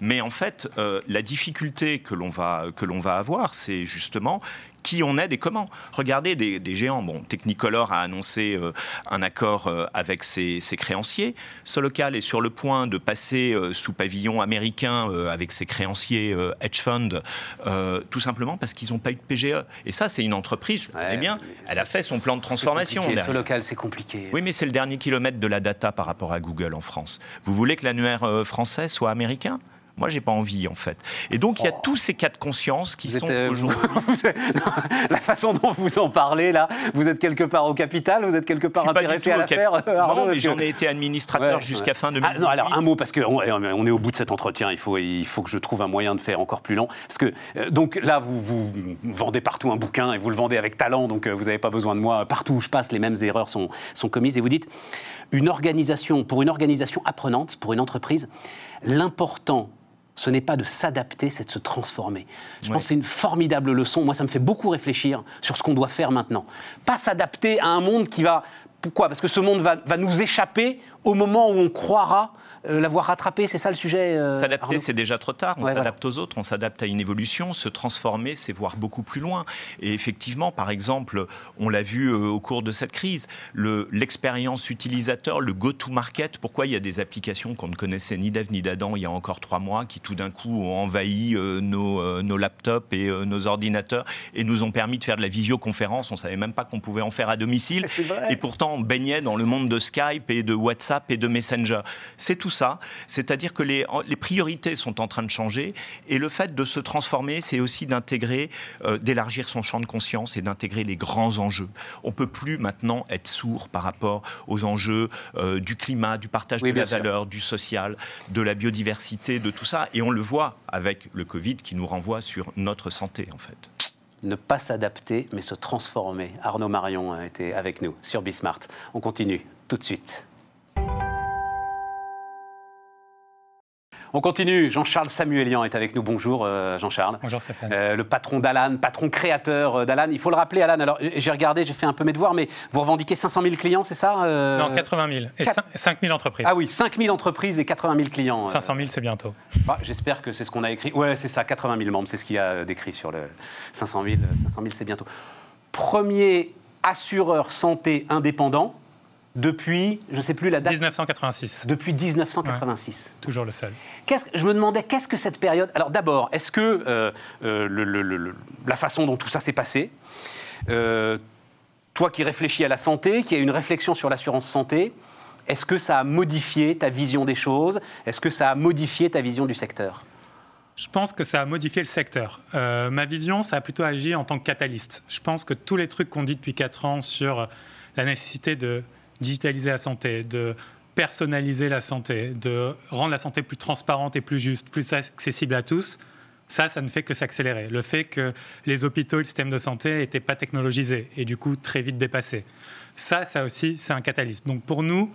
Mais en fait, euh, la difficulté que l'on va, que l'on va avoir, c'est justement qui on aide et comment. Regardez des, géants. Bon, Technicolor a annoncé un accord avec ses, créanciers. Solocal est sur le point de passer sous pavillon américain avec ses créanciers hedge fund, tout simplement parce qu'ils n'ont pas eu de PGE. Et ça, c'est une entreprise, je bien, elle a fait son plan de transformation. Solocal, c'est compliqué. Oui, mais c'est le dernier kilomètre de la data par rapport à Google en France. Vous voulez que l'annuaire euh, français soit américain? Moi, j'ai pas envie, en fait. Et donc, il y a oh. tous ces cas de conscience qui sont euh, aujourd'hui. la façon dont vous en parlez, là, vous êtes quelque part au capital, vous êtes quelque part intéressé à l'affaire Non, mais j'en ai été administrateur jusqu'à fin 2018. Ah, non, alors, un mot, parce qu'on on est au bout de cet entretien. Il faut, il faut que je trouve un moyen de faire encore plus long. Parce que, euh, donc, là, vous, vous vendez partout un bouquin et vous le vendez avec talent, donc euh, vous n'avez pas besoin de moi. Partout où je passe, les mêmes erreurs sont, sont commises. Et vous dites, une organisation, pour une organisation apprenante, pour une entreprise, l'important ce n'est pas de s'adapter, c'est de se transformer. Je pense que c'est une formidable leçon. Moi, ça me fait beaucoup réfléchir sur ce qu'on doit faire maintenant. Pas s'adapter à un monde qui va pourquoi? Parce que ce monde va, nous échapper au moment où on croira euh, l'avoir rattrapé. C'est ça le sujet euh, S'adapter, c'est déjà trop tard. On s'adapte aux autres, on s'adapte à une évolution. Se transformer, c'est voir beaucoup plus loin. Et effectivement, par exemple, on l'a vu euh, au cours de cette crise, l'expérience utilisateur, le go-to-market. Pourquoi il y a des applications qu'on ne connaissait ni d'Ève ni d'Adam il y a encore trois mois qui tout d'un coup ont envahi nos, nos, laptops et nos ordinateurs et nous ont permis de faire de la visioconférence. On ne savait même pas qu'on pouvait en faire à domicile. Et pourtant, baignait dans le monde de Skype et de WhatsApp et de Messenger. C'est tout ça. C'est-à-dire que les, les, priorités sont en train de changer et le fait de se transformer, c'est aussi d'intégrer, euh, d'élargir son champ de conscience et d'intégrer les grands enjeux. On peut plus maintenant être sourd par rapport aux enjeux euh, du climat, du partage de la valeur, du social, de la biodiversité, de tout ça. Et on le voit avec le Covid qui nous renvoie sur notre santé, en fait ne pas s'adapter, mais se transformer. Arnaud Marion été avec nous sur Bismart. On continue tout de suite. On continue. Jean-Charles Samuelian est avec nous. Bonjour euh, Jean-Charles. Bonjour Stéphane. Euh, le patron d'Alan, patron créateur euh, d'Alan. Il faut le rappeler, Alan. Alors j'ai regardé, j'ai fait un peu mes devoirs, mais vous revendiquez 500 000 clients, c'est ça Non, 80 000. Et 5 000 entreprises. Ah oui, 5 000 entreprises et 80 000 clients. 500 000, c'est bientôt. Bah, j'espère que c'est ce qu'on a écrit. Ouais, c'est ça, 80 000 membres, c'est ce qu'il y a décrit sur le 500 000. 500 000, c'est bientôt. Premier assureur santé indépendant depuis, je ne sais plus la date. 1986. Depuis 1986. toujours le seul. je me demandais, qu'est-ce que cette période. Alors d'abord, est-ce que euh, euh, la façon dont tout ça s'est passé, euh, toi qui réfléchis à la santé, qui as une réflexion sur l'assurance santé, est-ce que ça a modifié ta vision des choses Est-ce que ça a modifié ta vision du secteur? Je pense que ça a modifié le secteur. ma vision, ça a plutôt agi en tant que catalyste. Je pense que tous les trucs qu'on dit depuis 4 ans sur la nécessité de digitaliser la santé, de personnaliser la santé, de rendre la santé plus transparente et plus juste, plus accessible à tous, ça, ça ne fait que s'accélérer. Le fait que les hôpitaux et le système de santé n'étaient pas technologisés et du coup très vite dépassés. Ça, ça aussi, c'est un catalyste. Donc pour nous,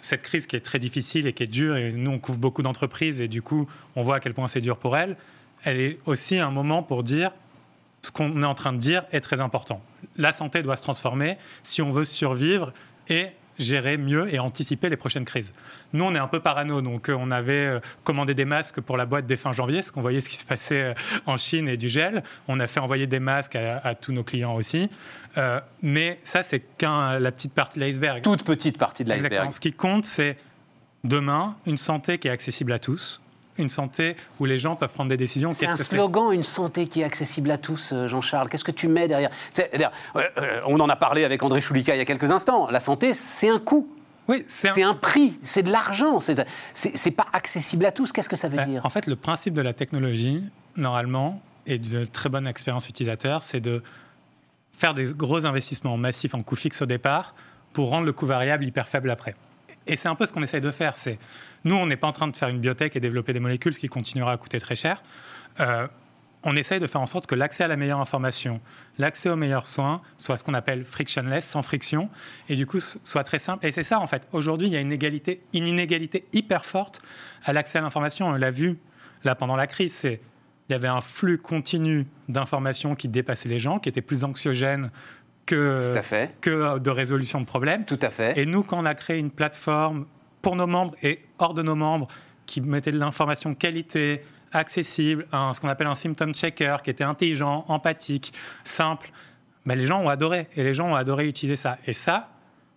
cette crise qui est très difficile et qui est dure, et nous, on couvre beaucoup d'entreprises et du coup, on voit à quel point c'est dur pour elles, elle est aussi un moment pour dire ce qu'on est en train de dire est très important. La santé doit se transformer si on veut survivre et gérer mieux et anticiper les prochaines crises. Nous, on est un peu parano, donc euh, on avait euh, commandé des masques pour la boîte dès fin janvier, parce qu'on voyait ce qui se passait euh, en Chine et du gel. On a fait envoyer des masques à, tous nos clients aussi. mais ça, c'est qu'un la petite partie de l'iceberg. Toute petite partie de l'iceberg. Ce qui compte, c'est demain une santé qui est accessible à tous, une santé où les gens peuvent prendre des décisions. C'est un slogan, une santé qui est accessible à tous, euh, Jean-Charles. Qu'est-ce que tu mets derrière euh, On en a parlé avec André Choulika il y a quelques instants. La santé, c'est un coût. Oui, c'est un... prix, c'est de l'argent, c'est pas accessible à tous. Qu'est-ce que ça veut ben, dire En fait, le principe de la technologie, normalement, et de très bonne expérience utilisateur, c'est de faire des gros investissements massifs en coût fixe au départ pour rendre le coût variable hyper faible après. Et c'est un peu ce qu'on essaye de faire. C'est nous, on n'est pas en train de faire une biotech et développer des molécules, ce qui continuera à coûter très cher. Euh, on essaye de faire en sorte que l'accès à la meilleure information, l'accès aux meilleurs soins, soit ce qu'on appelle frictionless, sans friction, et du coup soit très simple. Et c'est ça en fait. Aujourd'hui, il y a une, une inégalité hyper forte à l'accès à l'information. On l'a vu là pendant la crise. Il y avait un flux continu d'informations qui dépassait les gens, qui était plus anxiogène que, que de résolution de problèmes. Tout à fait. Et nous, quand on a créé une plateforme pour nos membres et hors de nos membres qui mettait de l'information qualité, accessible, un, ce qu'on appelle un symptom checker, qui était intelligent, empathique, simple, ben, les gens ont adoré. Et les gens ont adoré utiliser ça. Et ça,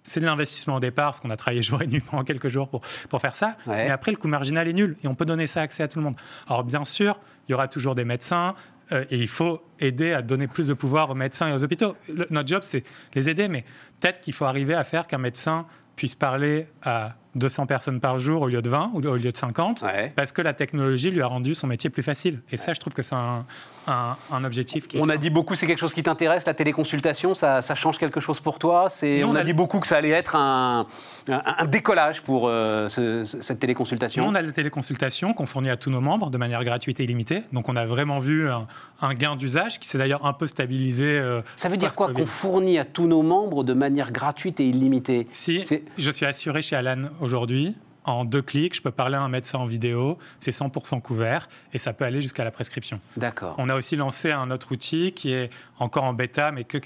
c'est de l'investissement au départ, parce qu'on a travaillé jour et nuit pendant quelques jours pour, pour faire ça. Mais après, le coût marginal est nul et on peut donner ça accès à tout le monde. Alors, bien sûr, il y aura toujours des médecins euh, il faut aider à donner plus de pouvoir aux médecins et aux hôpitaux. notre job, c'est les aider, mais peut-être qu'il faut arriver à faire qu'un médecin puisse parler à 200 personnes par jour au lieu de 20 ou au lieu de 50, parce que la technologie lui a rendu son métier plus facile. Et ça, je trouve que c'est un, un, objectif qui On a dit beaucoup, c'est quelque chose qui t'intéresse, la téléconsultation, ça, ça, change quelque chose pour toi? On, on, a, dit beaucoup que ça allait être un, un décollage pour euh, cette téléconsultation. Nous, on a la téléconsultation qu'on fournit à tous nos membres de manière gratuite et illimitée. Donc on a vraiment vu un, gain d'usage qui s'est d'ailleurs un peu stabilisé. Euh, ça veut dire quoi qu'on fournit à tous nos membres de manière gratuite et illimitée? Si, je suis assuré chez Alan aujourd'hui en deux clics, je peux parler à un médecin en vidéo, c'est 100% couvert et ça peut aller jusqu'à la prescription. D'accord. On a aussi lancé un autre outil qui est encore en bêta, mais que,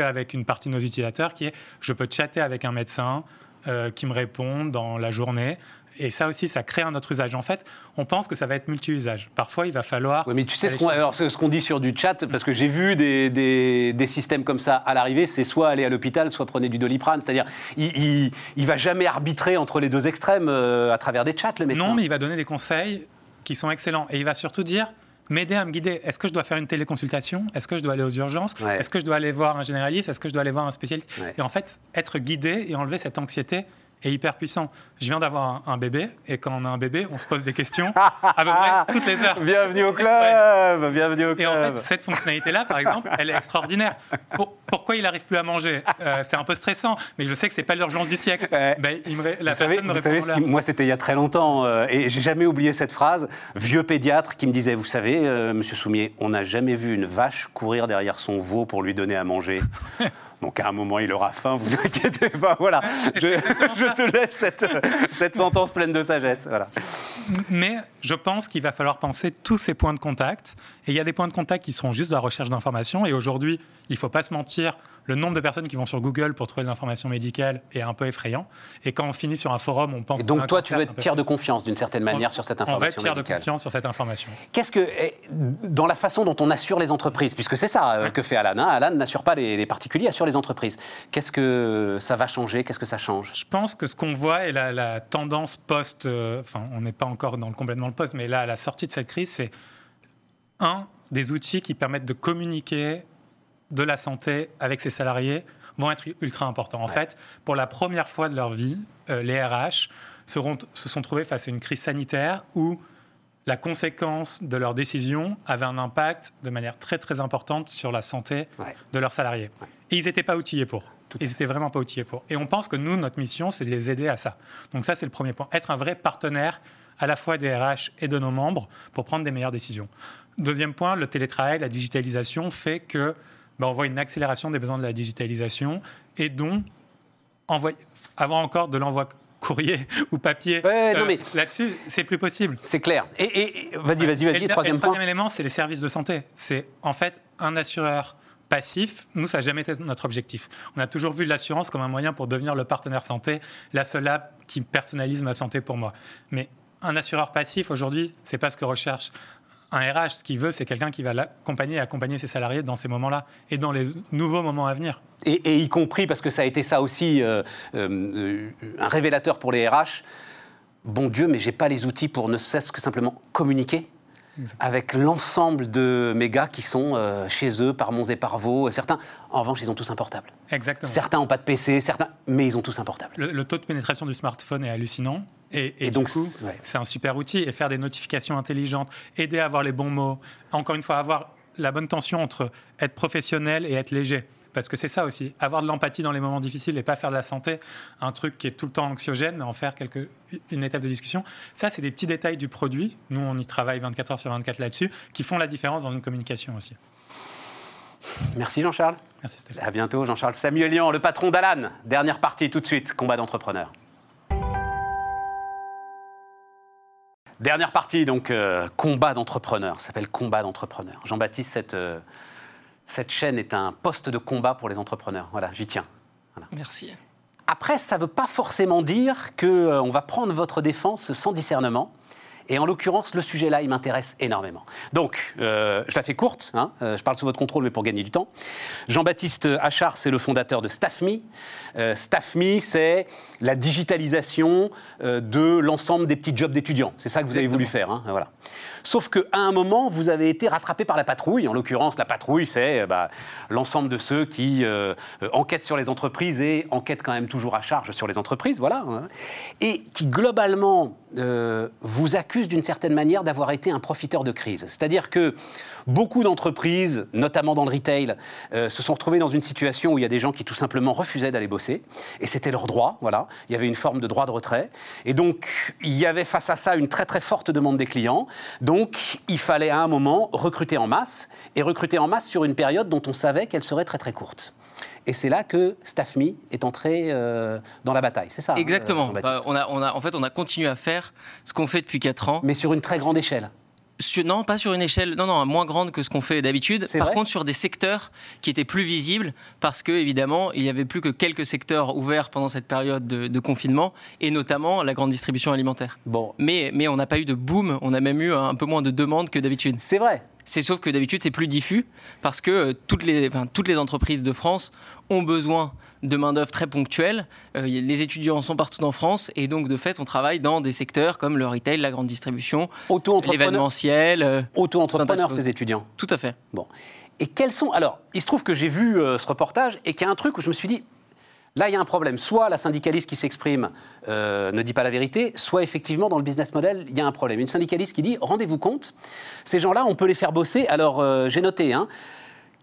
avec une partie de nos utilisateurs, qui est je peux chatter avec un médecin euh, qui me répond dans la journée et ça aussi, ça crée un autre usage. En fait, on pense que ça va être multi-usage. Parfois, il va falloir. Oui, mais tu sais ce qu'on, alors, ce qu'on dit sur du chat, parce que j'ai vu des, des, systèmes comme ça à l'arrivée, c'est soit aller à l'hôpital, soit prenez du doliprane. C'est-à-dire, il, il, va jamais arbitrer entre les deux extrêmes euh, à travers des chats, le médecin. Non, mais il va donner des conseils qui sont excellents. Et il va surtout dire m'aider à me guider. Est-ce que je dois faire une téléconsultation? Est-ce que je dois aller aux urgences? Est-ce que je dois aller voir un généraliste? Est-ce que je dois aller voir un spécialiste? Et en fait, être guidé et enlever cette anxiété est hyper puissant. Je viens d'avoir un, bébé, et quand on a un bébé, on se pose des questions à peu près toutes les heures. Bienvenue au club Bienvenue au club Et en fait, cette fonctionnalité-là, par exemple, elle est extraordinaire. pourquoi il n'arrive plus à manger? Euh, C'est un peu stressant, mais je sais que c'est pas l'urgence du siècle. Ben, il me, la vous savez, vous savez moi, c'était il y a très longtemps, euh, et j'ai jamais oublié cette phrase. Vieux pédiatre qui me disait, vous savez, euh, Monsieur Soumier, on n'a jamais vu une vache courir derrière son veau pour lui donner à manger. Donc à un moment, il aura faim, vous inquiétez pas. Voilà, je, te laisse cette, cette, sentence pleine de sagesse. Voilà. Mais je pense qu'il va falloir penser tous ces points de contact. Et il y a des points de contact qui seront juste de la recherche d'informations. Et aujourd'hui, il ne faut pas se mentir, le nombre de personnes qui vont sur Google pour trouver de l'information médicale est un peu effrayant. Et quand on finit sur un forum, on pense. Et donc toi, tu veux être tiers de confiance d'une certaine manière sur cette information. On va être tiers de confiance sur cette information. Qu'est-ce que eh, dans la façon dont on assure les entreprises, puisque c'est ça euh, que fait Alan. Hein, Alan n'assure pas les, particuliers, assure les entreprises. Qu'est-ce que ça va changer? Qu'est-ce que ça change? Je pense que ce qu'on voit et la, tendance post, euh, enfin, on n'est pas encore dans le, complètement le post, mais là, à la sortie de cette crise, c'est un des outils qui permettent de communiquer de la santé avec ses salariés vont être ultra importants. En fait, pour la première fois de leur vie, euh, les RH seront, se sont trouvés face à une crise sanitaire où la conséquence de leurs décisions avait un impact de manière très très importante sur la santé de leurs salariés. Et ils n'étaient pas outillés pour. ils n'étaient vraiment pas outillés pour. Et on pense que nous, notre mission, c'est de les aider à ça. Donc ça, c'est le premier point. Être un vrai partenaire à la fois des RH et de nos membres pour prendre des meilleures décisions. Deuxième point, le télétravail, la digitalisation fait que ben, on voit une accélération des besoins de la digitalisation et dont avoir encore de l'envoi courrier ou papier euh, là-dessus, c'est plus possible. C'est clair. Et, vas-y, vas-y, vas-y, troisième point. Le troisième élément, c'est les services de santé. C'est en fait un assureur passif, nous, ça n'a jamais été notre objectif. On a toujours vu l'assurance comme un moyen pour devenir le partenaire santé, la seule app qui personnalise ma santé pour moi. Mais un assureur passif, aujourd'hui, c'est pas ce que recherche un RH, ce qu'il veut, c'est quelqu'un qui va l'accompagner et accompagner ses salariés dans ces moments-là et dans les nouveaux moments à venir. Et, y compris, parce que ça a été ça aussi, euh, euh, un révélateur pour les RH, bon Dieu, mais j'ai pas les outils pour ne cesse que simplement communiquer avec l'ensemble de mes gars qui sont euh, chez eux par Mons et par Vaux. Certains, en revanche, ils ont tous un portable. Exactement. Certains n'ont pas de PC, certains, mais ils ont tous un portable. Le, taux de pénétration du smartphone est hallucinant. Et, donc, c'est un super outil. Et faire des notifications intelligentes, aider à avoir les bons mots. Encore une fois, avoir la bonne tension entre être professionnel et être léger. Parce que c'est ça aussi, avoir de l'empathie dans les moments difficiles et pas faire de la santé un truc qui est tout le temps anxiogène, mais en faire quelque, une étape de discussion. Ça, c'est des petits détails du produit. Nous, on y travaille 24 heures sur 24 là-dessus, qui font la différence dans une communication aussi. Merci Jean-Charles. Merci Stéphane. À bientôt Jean-Charles Samuelian, le patron d'Alan. Dernière partie tout de suite, combat d'entrepreneurs. Dernière partie, donc euh, combat d'entrepreneurs, ça s'appelle combat d'entrepreneurs. Jean-Baptiste, cette, euh, cette chaîne est un poste de combat pour les entrepreneurs. Voilà, j'y tiens. Merci. Après, ça ne veut pas forcément dire qu'on euh, va prendre votre défense sans discernement Et en l'occurrence, le sujet-là, il m'intéresse énormément. Donc, euh, je la fais courte, hein, euh, je parle sous votre contrôle, mais pour gagner du temps. Jean-Baptiste Achard, c'est le fondateur de StaffMe. Euh, StaffMe, c'est la digitalisation de l'ensemble des petits jobs d'étudiants. C'est ça que vous avez voulu faire. Hein, voilà. Sauf qu'à un moment, vous avez été rattrapé par la patrouille. En l'occurrence, la patrouille, c'est bah, l'ensemble de ceux qui enquêtent sur les entreprises et enquêtent quand même toujours à charge sur les entreprises, voilà. Hein, et qui, globalement, vous accusent d'une certaine manière d'avoir été un profiteur de crise. C'est-à-dire que beaucoup d'entreprises, notamment dans le retail, euh, se sont retrouvées dans une situation où il y a des gens qui tout simplement refusaient d'aller bosser, et c'était leur droit, voilà. Il y avait une forme de droit de retrait, et donc il y avait face à ça une très très forte demande des clients. Donc il fallait à un moment recruter en masse, et recruter en masse sur une période dont on savait qu'elle serait très très courte. Et c'est là que StaffMe est entré euh, dans la bataille, c'est ça hein, Exactement. Bah, on a, on a, en fait, on a continué à faire ce qu'on fait depuis 4 ans. Mais sur une très grande échelle non, pas sur une échelle, non, non, moins grande que ce qu'on fait d'habitude. Par contre, sur des secteurs qui étaient plus visibles, parce que évidemment, il y avait plus que quelques secteurs ouverts pendant cette période de, confinement, et notamment la grande distribution alimentaire. Bon. Mais, mais on n'a pas eu de boom, on a même eu un peu moins de demandes que d'habitude. C'est vrai. C'est sauf que d'habitude, c'est plus diffus parce que euh, toutes les, toutes les entreprises de France ont besoin de main-d'œuvre très ponctuelle. Euh, les étudiants sont partout en France et donc, de fait, on travaille dans des secteurs comme le retail, la grande distribution, l'événementiel. Euh, Auto-entrepreneurs, ces étudiants. Tout à fait. Bon. Et quels sont. Alors, il se trouve que j'ai vu ce reportage et qu'il y a un truc où je me suis dit Là, il y a un problème. Soit la syndicaliste qui s'exprime euh, ne dit pas la vérité, soit effectivement, dans le business model, il y a un problème. Une syndicaliste qui dit rendez-vous compte, ces gens-là, on peut les faire bosser. Alors, euh, j'ai noté, hein,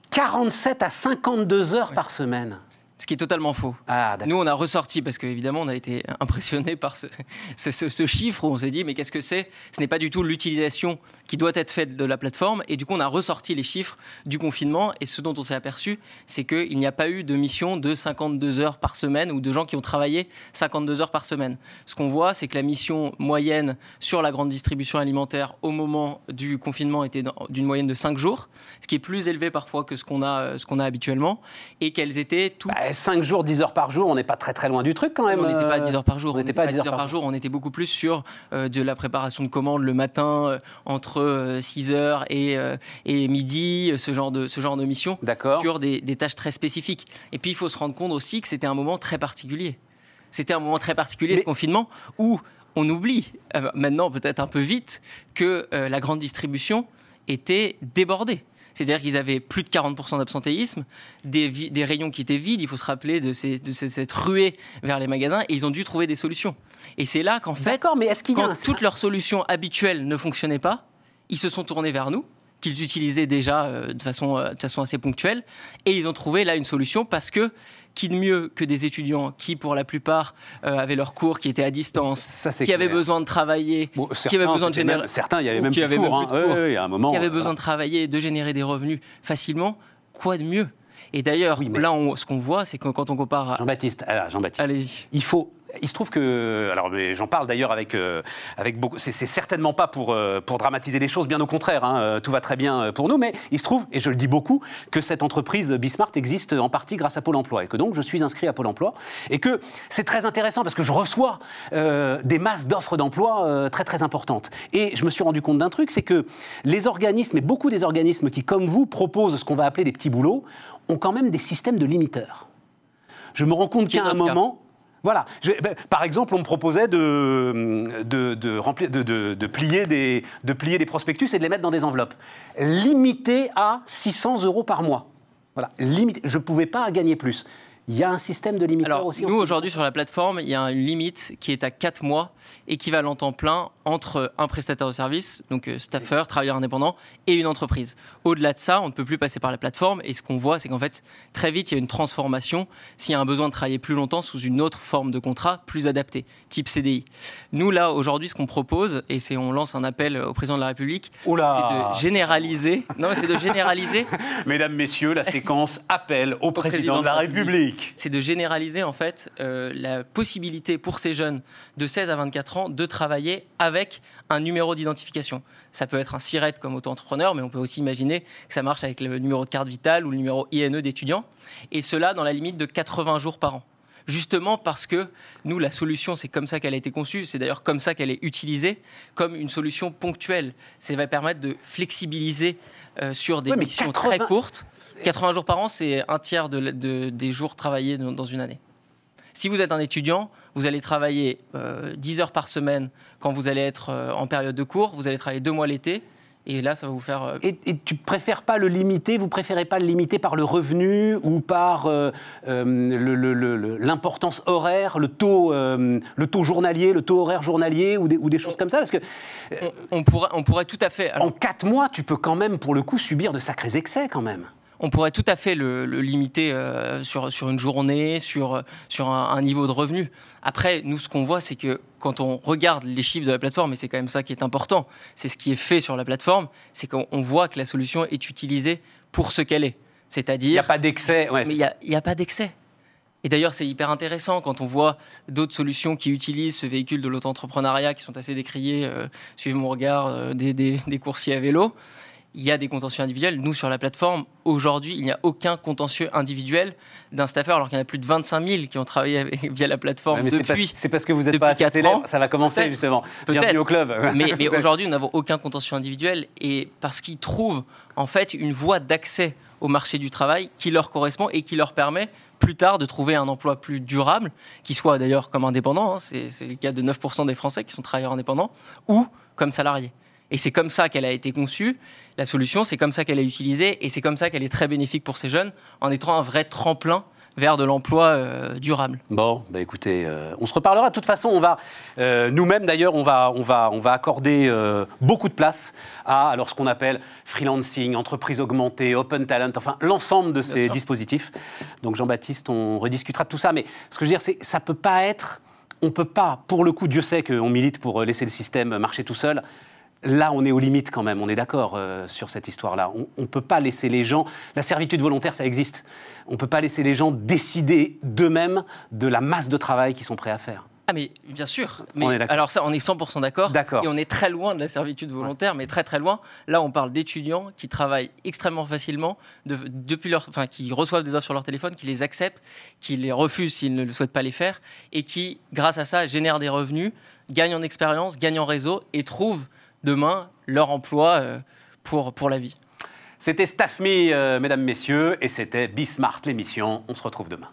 47 à 52 heures par semaine. Ce qui est totalement faux. Ah, Nous, on a ressorti, parce qu'évidemment, on a été impressionné par ce, ce, chiffre où on s'est dit, mais qu'est-ce que c'est? Ce n'est pas du tout l'utilisation qui doit être faite de la plateforme. Et du coup, on a ressorti les chiffres du confinement. Et ce dont on s'est aperçu, c'est qu'il n'y a pas eu de mission de 52 heures par semaine ou de gens qui ont travaillé 52 heures par semaine. Ce qu'on voit, c'est que la mission moyenne sur la grande distribution alimentaire au moment du confinement était d'une moyenne de 5 jours, ce qui est plus élevé parfois que ce qu'on a, ce qu'on a habituellement. Et qu'elles étaient toutes... Bah, 5 jours, 10 heures par jour, on n'est pas très très loin du truc quand même. On n'était pas à 10 heures par jour. On n'était pas à 10 heures par jour. On était beaucoup plus sur euh, de la préparation de commandes le matin euh, entre 6 euh, heures et, et, midi, ce genre de, ce genre de mission. Sur des, des tâches très spécifiques. Et puis il faut se rendre compte aussi que c'était un moment très particulier. C'était un moment très particulier, ce confinement, où on oublie, maintenant peut-être un peu vite, que la grande distribution était débordée. C'est-à-dire qu'ils avaient plus de 40% d'absentéisme, des, des, rayons qui étaient vides, il faut se rappeler de, cette ruée vers les magasins, et ils ont dû trouver des solutions. Et c'est là qu'en fait, mais est quand toutes leurs solutions habituelles ne fonctionnaient pas, ils se sont tournés vers nous qu'ils utilisaient déjà euh, de, façon, euh, de façon assez ponctuelle. Et ils ont trouvé là une solution parce que qui de mieux que des étudiants qui, pour la plupart, euh, avaient leurs cours qui étaient à distance, qui avaient besoin de travailler, qui avaient besoin de générer. certains, il y avait même plus de cours, un moment, qui avaient besoin de travailler, de générer des revenus facilement. Quoi de mieux? Et d'ailleurs, là, ce qu'on voit, c'est que quand on compare. Jean-Baptiste, Jean-Baptiste. Allez-y. Il faut il se trouve que, alors j'en parle d'ailleurs avec, euh, avec beaucoup, c'est certainement pas pour, euh, pour dramatiser les choses, bien au contraire, hein, euh, tout va très bien pour nous, mais il se trouve, et je le dis beaucoup, que cette entreprise Bismart existe en partie grâce à Pôle emploi, et que donc je suis inscrit à Pôle emploi, et que c'est très intéressant parce que je reçois des masses d'offres d'emploi très très importantes. Et je me suis rendu compte d'un truc, c'est que les organismes, et beaucoup des organismes qui, comme vous, proposent ce qu'on va appeler des petits boulots, ont quand même des systèmes de limiteurs. Je me rends compte qu'à un moment, voilà. Ben, par exemple, on me proposait de, plier des, de plier des prospectus et de les mettre dans des enveloppes. Limité à 600 euros par mois. Voilà. Limité. Je ne pouvais pas gagner plus. Il y a un système de limiteur aussi Nous, aujourd'hui, sur la plateforme, il y a une limite qui est à 4 mois, équivalent en plein entre un prestataire de service, donc euh, staffer, travailleur indépendant, et une entreprise. Au-delà de ça, on ne peut plus passer par la plateforme. Et ce qu'on voit, c'est qu'en fait, très vite, il y a une transformation s'il y a un besoin de travailler plus longtemps sous une autre forme de contrat plus adaptée, type CDI. Nous, là, aujourd'hui, ce qu'on propose, et c'est on lance un appel au président de la République, c'est de généraliser. Non, c'est de généraliser. Mesdames, Messieurs, la séquence appel au, président, de la République c'est de généraliser en fait euh, la possibilité pour ces jeunes de 16 à 24 ans de travailler avec un numéro d'identification. Ça peut être un SIRET comme auto-entrepreneur, mais on peut aussi imaginer que ça marche avec le numéro de carte vitale ou le numéro INE d'étudiant, et cela dans la limite de 80 jours par an justement parce que nous, la solution, c'est comme ça qu'elle a été conçue, c'est d'ailleurs comme ça qu'elle est utilisée, comme une solution ponctuelle. Ça va permettre de flexibiliser euh, sur des missions très courtes. 80 jours par an, c'est un tiers des jours travaillés dans une année. Si vous êtes un étudiant, vous allez travailler 10 heures par semaine quand vous allez être en période de cours, vous allez travailler deux mois l'été, et là, ça va vous faire. Euh, et, et, tu préfères pas le limiter Vous préférez pas le limiter par le revenu ou par euh, euh, l'importance horaire, le taux, le taux journalier, le taux horaire journalier ou des, ou des choses comme ça? Parce que on, pourrait, on pourrait tout à fait. En quatre mois, tu peux quand même, pour le coup, subir de sacrés excès quand même on pourrait tout à fait le, limiter sur, sur une journée, sur, sur un, niveau de revenu. Après, nous, ce qu'on voit, c'est que quand on regarde les chiffres de la plateforme, et c'est quand même ça qui est important, c'est ce qui est fait sur la plateforme, c'est qu'on voit que la solution est utilisée pour ce qu'elle est. C'est-à-dire. Il n'y a pas d'excès. mais il n'y a, pas d'excès. Et d'ailleurs, c'est hyper intéressant quand on voit d'autres solutions qui utilisent ce véhicule de l'auto-entrepreneuriat, qui sont assez décriés, euh, suivez mon regard, euh, des, des, coursiers à vélo il y a des contentieux individuels. Nous, sur la plateforme, aujourd'hui, il n'y a aucun contentieux individuel d'un staffeur, alors qu'il y en a plus de 25 000 qui ont travaillé via la plateforme depuis. C'est parce, que vous n'êtes pas assez célèbre, ça va commencer justement. Bienvenue au club. Mais, mais aujourd'hui, nous n'avons aucun contentieux individuel et parce qu'ils trouvent en fait une voie d'accès au marché du travail qui leur correspond et qui leur permet plus tard de trouver un emploi plus durable, qui soit d'ailleurs comme indépendant, hein, c'est le cas de 9% des Français qui sont travailleurs indépendants, ou comme salariés. Et c'est comme ça qu'elle a été conçue. La solution, c'est comme ça qu'elle est utilisée et c'est comme ça qu'elle est très bénéfique pour ces jeunes en étant un vrai tremplin vers de l'emploi euh, durable. Bon, bah écoutez, euh, on se reparlera. De toute façon, on va, euh, nous-mêmes d'ailleurs, on va, on va, on va accorder beaucoup de place à alors, ce qu'on appelle freelancing, entreprise augmentée, open talent, enfin l'ensemble de ces dispositifs. Donc Jean-Baptiste, on rediscutera de tout ça. Mais ce que je veux dire, c'est ça peut pas être, on peut pas, pour le coup, Dieu sait qu'on milite pour laisser le système marcher tout seul. Là, on est aux limites quand même, on est d'accord euh, sur cette histoire-là. On ne peut pas laisser les gens... La servitude volontaire, ça existe. On ne peut pas laisser les gens décider d'eux-mêmes de la masse de travail qu'ils sont prêts à faire. Ah mais bien sûr. Mais alors ça, on est 100% d'accord. Et on est très loin de la servitude volontaire, mais très très loin. Là, on parle d'étudiants qui travaillent extrêmement facilement, depuis leur, enfin, qui reçoivent des offres sur leur téléphone, qui les acceptent, qui les refusent s'ils ne souhaitent pas les faire, et qui, grâce à ça, génèrent des revenus, gagnent en expérience, gagnent en réseau et trouvent demain leur emploi euh, pour, pour la vie. C'était Staff Me, euh, mesdames, messieurs, et c'était Bismart, l'émission. On se retrouve demain.